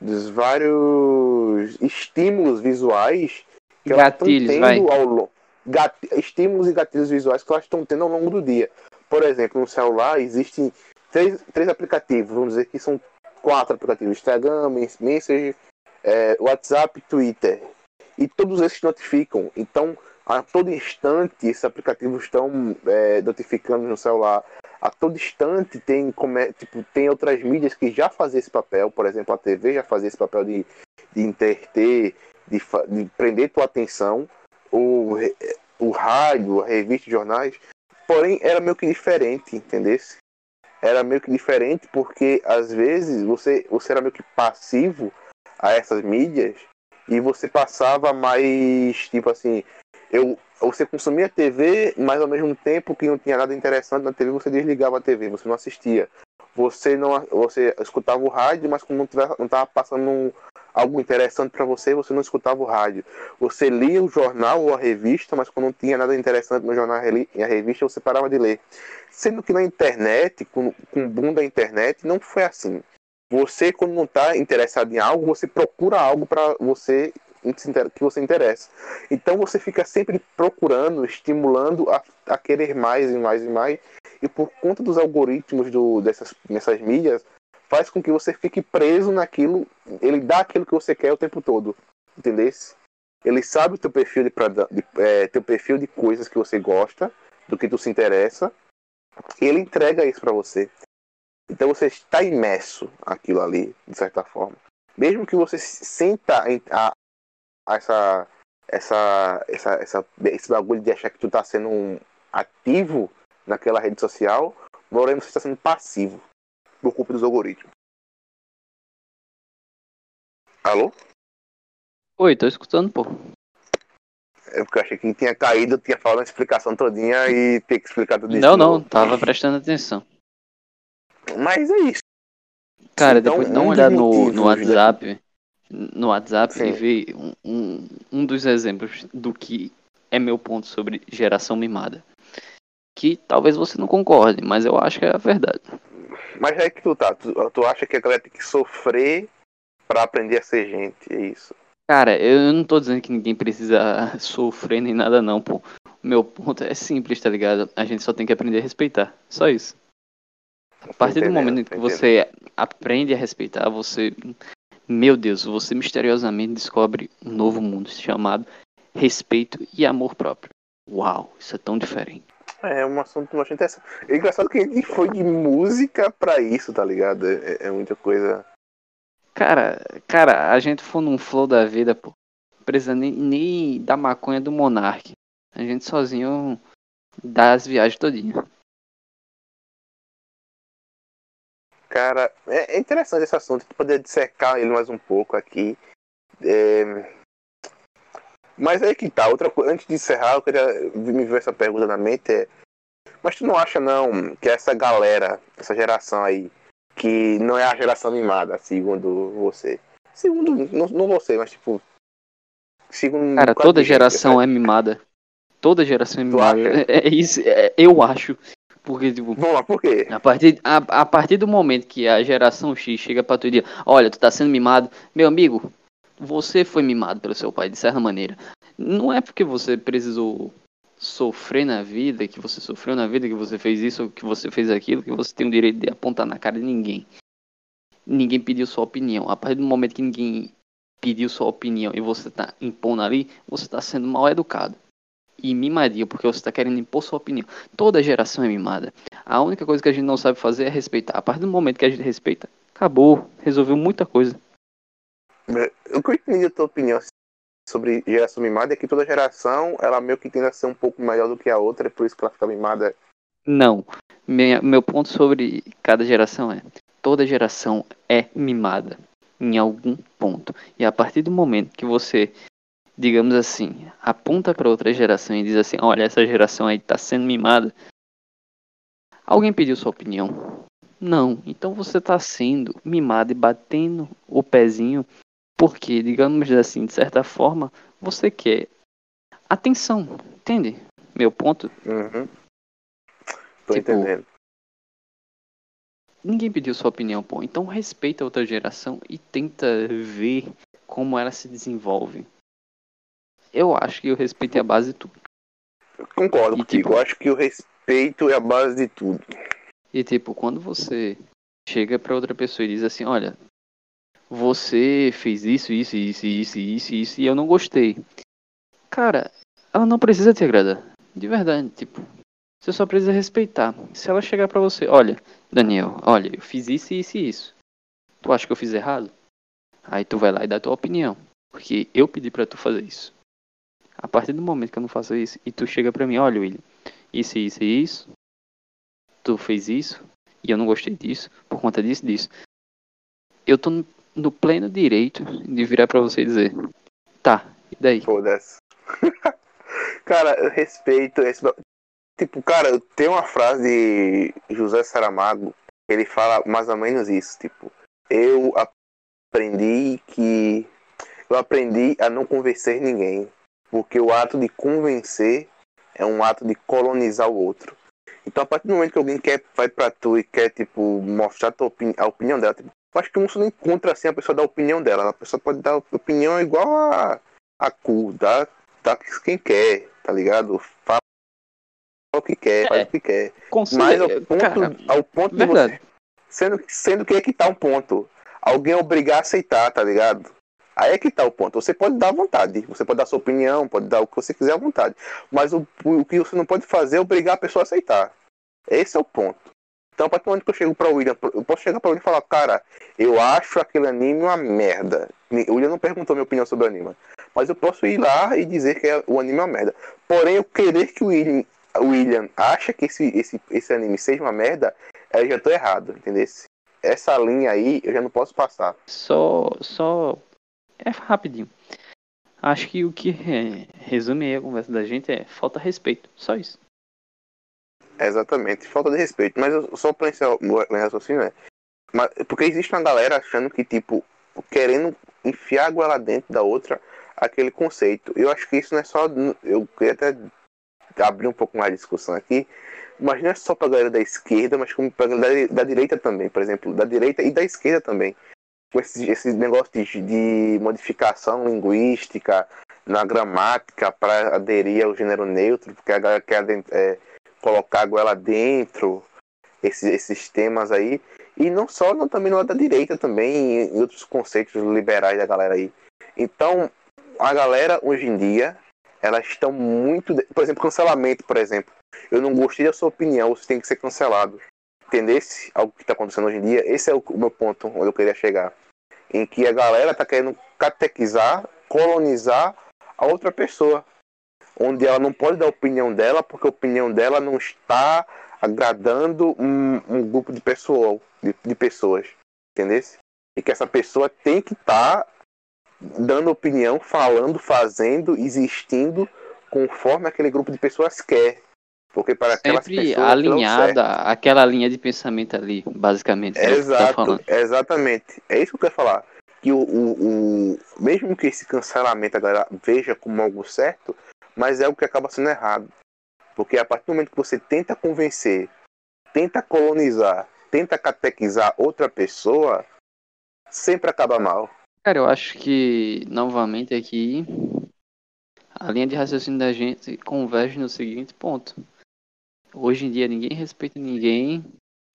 Dos vários estímulos visuais que gatilhos, elas estão tendo vai. ao gat, estímulos e gatilhos visuais que elas estão tendo ao longo do dia. Por exemplo, no celular existem três, três aplicativos, vamos dizer que são quatro aplicativos: Instagram, Messenger, é, WhatsApp, Twitter. E todos esses notificam. Então, a todo instante, esses aplicativos estão é, notificando no celular. A todo instante tem, como tipo, tem outras mídias que já fazem esse papel. Por exemplo, a TV já fazia esse papel de, de interter, de, de prender tua atenção. O, o rádio, a revista, jornais. Porém, era meio que diferente, entendesse? Era meio que diferente porque às vezes você, você era meio que passivo a essas mídias e você passava mais tipo assim eu você consumia TV mas ao mesmo tempo que não tinha nada interessante na TV você desligava a TV você não assistia você não você escutava o rádio mas quando não estava passando um, algo interessante para você você não escutava o rádio você lia o jornal ou a revista mas quando não tinha nada interessante no jornal e a revista você parava de ler Sendo que na internet, com, com o boom da internet, não foi assim. Você, quando não está interessado em algo, você procura algo para você que você interessa. Então você fica sempre procurando, estimulando a, a, querer mais e mais e mais. E por conta dos algoritmos do, dessas, dessas mídias, faz com que você fique preso naquilo. Ele dá aquilo que você quer o tempo todo. Entendesse? Ele sabe o teu perfil de, de é, teu perfil de coisas que você gosta, do que tu se interessa, e ele entrega isso para você. Então você está imerso aquilo ali, de certa forma. Mesmo que você sinta a, a essa, essa, essa, essa, esse bagulho de achar que tu está sendo um ativo naquela rede social, porém você está sendo passivo por culpa dos algoritmos. Alô? Oi, tô escutando, pô. É porque eu achei que tinha caído, tinha falado a explicação todinha e ter que explicar tudo isso. Não, não, tava prestando atenção. Mas é isso. Cara, então, depois dá uma olhada no, no WhatsApp. No WhatsApp Sim. e vê um, um, um dos exemplos do que é meu ponto sobre geração mimada. Que talvez você não concorde, mas eu acho que é a verdade. Mas é que tu tá. Tu, tu acha que a galera tem que sofrer para aprender a ser gente, é isso. Cara, eu não tô dizendo que ninguém precisa sofrer nem nada não, pô. O meu ponto é simples, tá ligado? A gente só tem que aprender a respeitar. Só isso. A partir do momento que você aprende a respeitar, você. Meu Deus, você misteriosamente descobre um novo mundo chamado respeito e amor próprio. Uau, isso é tão diferente. É um assunto bastante interessante. É engraçado que a gente foi de música pra isso, tá ligado? É, é muita coisa. Cara, cara, a gente foi num flow da vida, pô. Precisa nem, nem da maconha do Monark. A gente sozinho dá as viagens todinha. Cara, é, é interessante esse assunto. Tu poder dissecar ele mais um pouco aqui. É... Mas aí que tá, outra coisa, antes de encerrar, eu queria me ver essa pergunta na mente é. Mas tu não acha não que essa galera, essa geração aí, que não é a geração animada, segundo você. Segundo, não, não você, mas tipo. Segundo Cara, toda geração é mimada. Toda geração é mimada. É, é, isso, é, eu acho. Porque, tipo. Vamos lá, por quê? A partir, a, a partir do momento que a geração X chega pra tu e diz, olha, tu tá sendo mimado, meu amigo, você foi mimado pelo seu pai, de certa maneira. Não é porque você precisou sofrer na vida, que você sofreu na vida, que você fez isso, que você fez aquilo, que você tem o direito de apontar na cara de ninguém. Ninguém pediu sua opinião. A partir do momento que ninguém pediu sua opinião e você tá impondo ali, você tá sendo mal educado. E mimadia, porque você tá querendo impor sua opinião. Toda geração é mimada. A única coisa que a gente não sabe fazer é respeitar. A partir do momento que a gente respeita, acabou. Resolveu muita coisa. Eu entendi a tua opinião sobre geração mimada é que toda geração ela meio que tende a ser um pouco melhor do que a outra, é por isso que ela fica mimada. Não. Minha, meu ponto sobre cada geração é: toda geração é mimada em algum ponto. E a partir do momento que você, digamos assim, aponta para outra geração e diz assim: olha, essa geração aí está sendo mimada. Alguém pediu sua opinião? Não. Então você está sendo mimado e batendo o pezinho porque, digamos assim, de certa forma, você quer atenção, entende? Meu ponto. Uhum. Tô tipo, entendendo. Ninguém pediu sua opinião, pô. Então respeita a outra geração e tenta ver como ela se desenvolve. Eu acho que o respeito é a base de tudo. concordo e, contigo. Tipo, eu acho que o respeito é a base de tudo. E tipo, quando você chega para outra pessoa e diz assim, olha, você fez isso, isso, isso, isso, isso, isso, e eu não gostei. Cara, ela não precisa te agradar. De verdade, tipo, você só precisa respeitar. Se ela chegar para você, olha, Daniel, olha, eu fiz isso, isso e isso. Tu acha que eu fiz errado? Aí tu vai lá e dá tua opinião. Porque eu pedi para tu fazer isso. A partir do momento que eu não faço isso, e tu chega pra mim, olha, William, isso, isso e isso, tu fez isso, e eu não gostei disso, por conta disso, disso. Eu tô no pleno direito de virar para você e dizer: tá, e daí? Foda-se. cara, eu respeito esse. Tipo, cara, tem uma frase de José Saramago ele fala mais ou menos isso. Tipo, eu aprendi que. Eu aprendi a não convencer ninguém. Porque o ato de convencer é um ato de colonizar o outro. Então, a partir do momento que alguém quer vai pra tu e quer, tipo, mostrar a, opini a opinião dela, tipo, acho que você não encontra assim a pessoa dar a opinião dela. A pessoa pode dar opinião igual a, a cu, dá, dá quem quer, tá ligado? Fala o que quer, é, faz o que quer. Mas ao ponto, cara, ao ponto de você. Sendo, sendo que é que tá um ponto. Alguém obrigar a aceitar, tá ligado? Aí é que tá o ponto. Você pode dar à vontade, você pode dar sua opinião, pode dar o que você quiser à vontade. Mas o, o que você não pode fazer é obrigar a pessoa a aceitar. Esse é o ponto. Então, a partir do momento que eu chego para o William, eu posso chegar para ele e falar, cara, eu acho aquele anime uma merda. O William não perguntou minha opinião sobre o anime. Mas eu posso ir lá e dizer que o anime é uma merda. Porém, eu querer que o William, o William acha que esse, esse, esse anime seja uma merda, eu já tô errado, entendeu? Essa linha aí eu já não posso passar. Só, só é rapidinho. Acho que o que é, resume a conversa da gente é falta respeito. Só isso. Exatamente, falta de respeito. Mas eu, só encerrar o raciocínio é. Mas, porque existe uma galera achando que, tipo, querendo enfiar a goela dentro da outra aquele conceito. Eu acho que isso não é só. Eu queria até abrir um pouco mais de discussão aqui, mas não é só pra galera da esquerda, mas como pra galera da, da direita também, por exemplo, da direita e da esquerda também com esse, esse negócio de, de modificação linguística na gramática para aderir ao gênero neutro, porque a galera quer é, colocar a goela dentro, esses, esses temas aí. E não só, não, também não é da direita também, em outros conceitos liberais da galera aí. Então, a galera hoje em dia, elas estão muito. Por exemplo, cancelamento, por exemplo. Eu não gostei da sua opinião, você tem que ser cancelado. Entendesse algo que está acontecendo hoje em dia? Esse é o meu ponto onde eu queria chegar em que a galera está querendo catequizar, colonizar a outra pessoa, onde ela não pode dar a opinião dela porque a opinião dela não está agradando um, um grupo de, pessoa, de, de pessoas, entendeu? E que essa pessoa tem que estar tá dando opinião, falando, fazendo, existindo conforme aquele grupo de pessoas quer. Porque para aquelas Sempre pessoas alinhada aquela linha de pensamento ali, basicamente. É Exato, tá exatamente. É isso que eu quero falar. Que o, o, o, mesmo que esse cancelamento a galera veja como algo certo, mas é o que acaba sendo errado. Porque a partir do momento que você tenta convencer, tenta colonizar, tenta catequizar outra pessoa, sempre acaba mal. Cara, eu acho que, novamente aqui, a linha de raciocínio da gente converge no seguinte ponto. Hoje em dia ninguém respeita ninguém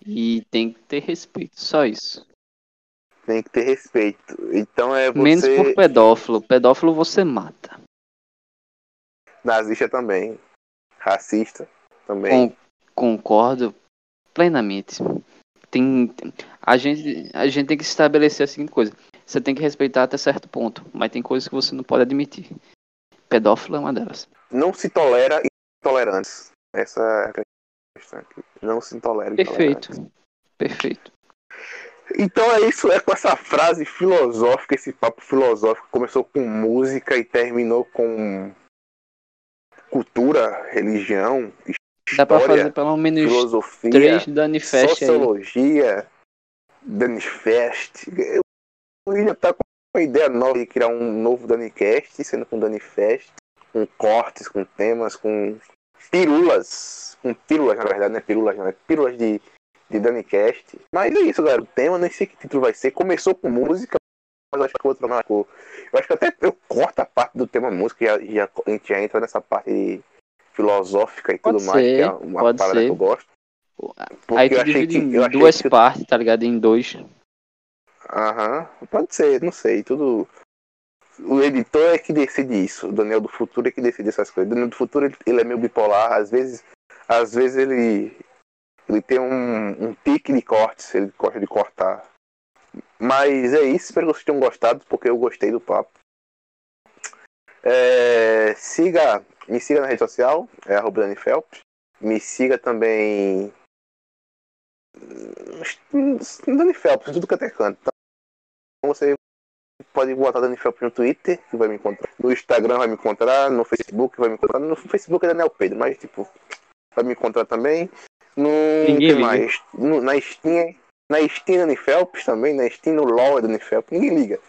e tem que ter respeito, só isso. Tem que ter respeito. Então é você. Menos por pedófilo. Pedófilo você mata. Nazista também. Racista também. Com, concordo plenamente. Tem, a, gente, a gente tem que estabelecer a seguinte coisa. Você tem que respeitar até certo ponto, mas tem coisas que você não pode admitir. Pedófilo é uma delas. Não se tolera intolerantes. Essa é não se tolera. Perfeito. Perfeito. Então é isso, é com essa frase filosófica, esse papo filosófico começou com música e terminou com cultura, religião, história, Dá pra fazer pelo menos filosofia, três Danifest sociologia, Danifest. O William tá com uma ideia nova de criar um novo Danicast, sendo com Danifest, com cortes, com temas, com pirulas com pílulas, na verdade, não é pílulas, não, é pílulas de, de Danicast. Mas é isso, galera. O tema, nem sei que título vai ser. Começou com música, mas acho que o outro marcou. Eu acho que até eu corto a parte do tema música e já, a gente já entra nessa parte filosófica e pode tudo ser, mais, que é uma pode parada ser. que eu gosto. Porque Aí tu divide em duas que... partes, tá ligado? Em dois. Aham, pode ser, não sei, tudo o editor é que decide isso. O Daniel do Futuro é que decide essas coisas. O Daniel do Futuro ele, ele, é meio bipolar. Às vezes às vezes ele, ele tem um, um pique de cortes, ele gosta de cortar. Mas é isso, espero que vocês tenham gostado, porque eu gostei do papo. É, siga, me siga na rede social, é arroba Dani Phelps. Me siga também. Dani Phelps, tudo que até canto. Então você pode botar Dani Phelps no Twitter, que vai me encontrar. No Instagram vai me encontrar, no Facebook vai me encontrar. No Facebook é Daniel Pedro, mas tipo, para me encontrar também. No Ninguém que mais? No, na Steam, na Steam da Phelps também, na Steam no LoL da Phelps, ninguém liga.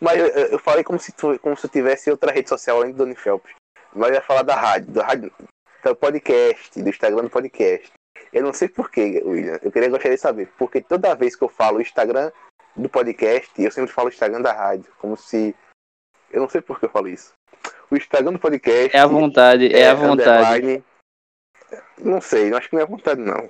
Mas eu, eu, falei como se, como se eu tivesse outra rede social além do Dani Phelps. Mas ia falar da rádio, da rádio, do podcast, do Instagram do podcast. Eu não sei porquê, William. Eu queria gostaria de saber. Porque toda vez que eu falo o Instagram do podcast, eu sempre falo Instagram da rádio. Como se. Eu não sei por que eu falo isso. O Instagram do podcast. É a vontade, é, é a vontade. Não sei, acho que não é vontade não.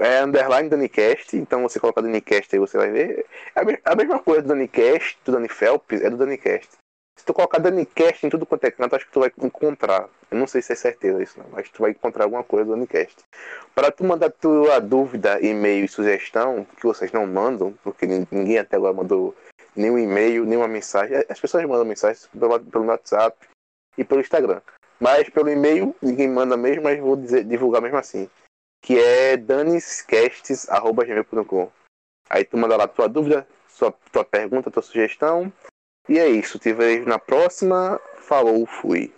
É underline Danicast, então você coloca Danicast aí você vai ver. É a mesma coisa do Danicast, do Dani Phelps, é do Danicast. Se tu colocar Danicast em tudo quanto é canto, acho que tu vai encontrar. Eu não sei se é certeza isso, não, mas tu vai encontrar alguma coisa do Danicast. Para tu mandar tua dúvida, e-mail e sugestão, que vocês não mandam, porque ninguém até agora mandou nenhum e-mail, nenhuma mensagem. As pessoas mandam mensagens pelo, pelo WhatsApp e pelo Instagram. Mas pelo e-mail ninguém manda mesmo, mas vou dizer, divulgar mesmo assim. Que é daniscasts.gmail.com Aí tu manda lá tua dúvida, sua, tua pergunta, tua sugestão. E é isso. Te vejo na próxima. Falou, fui.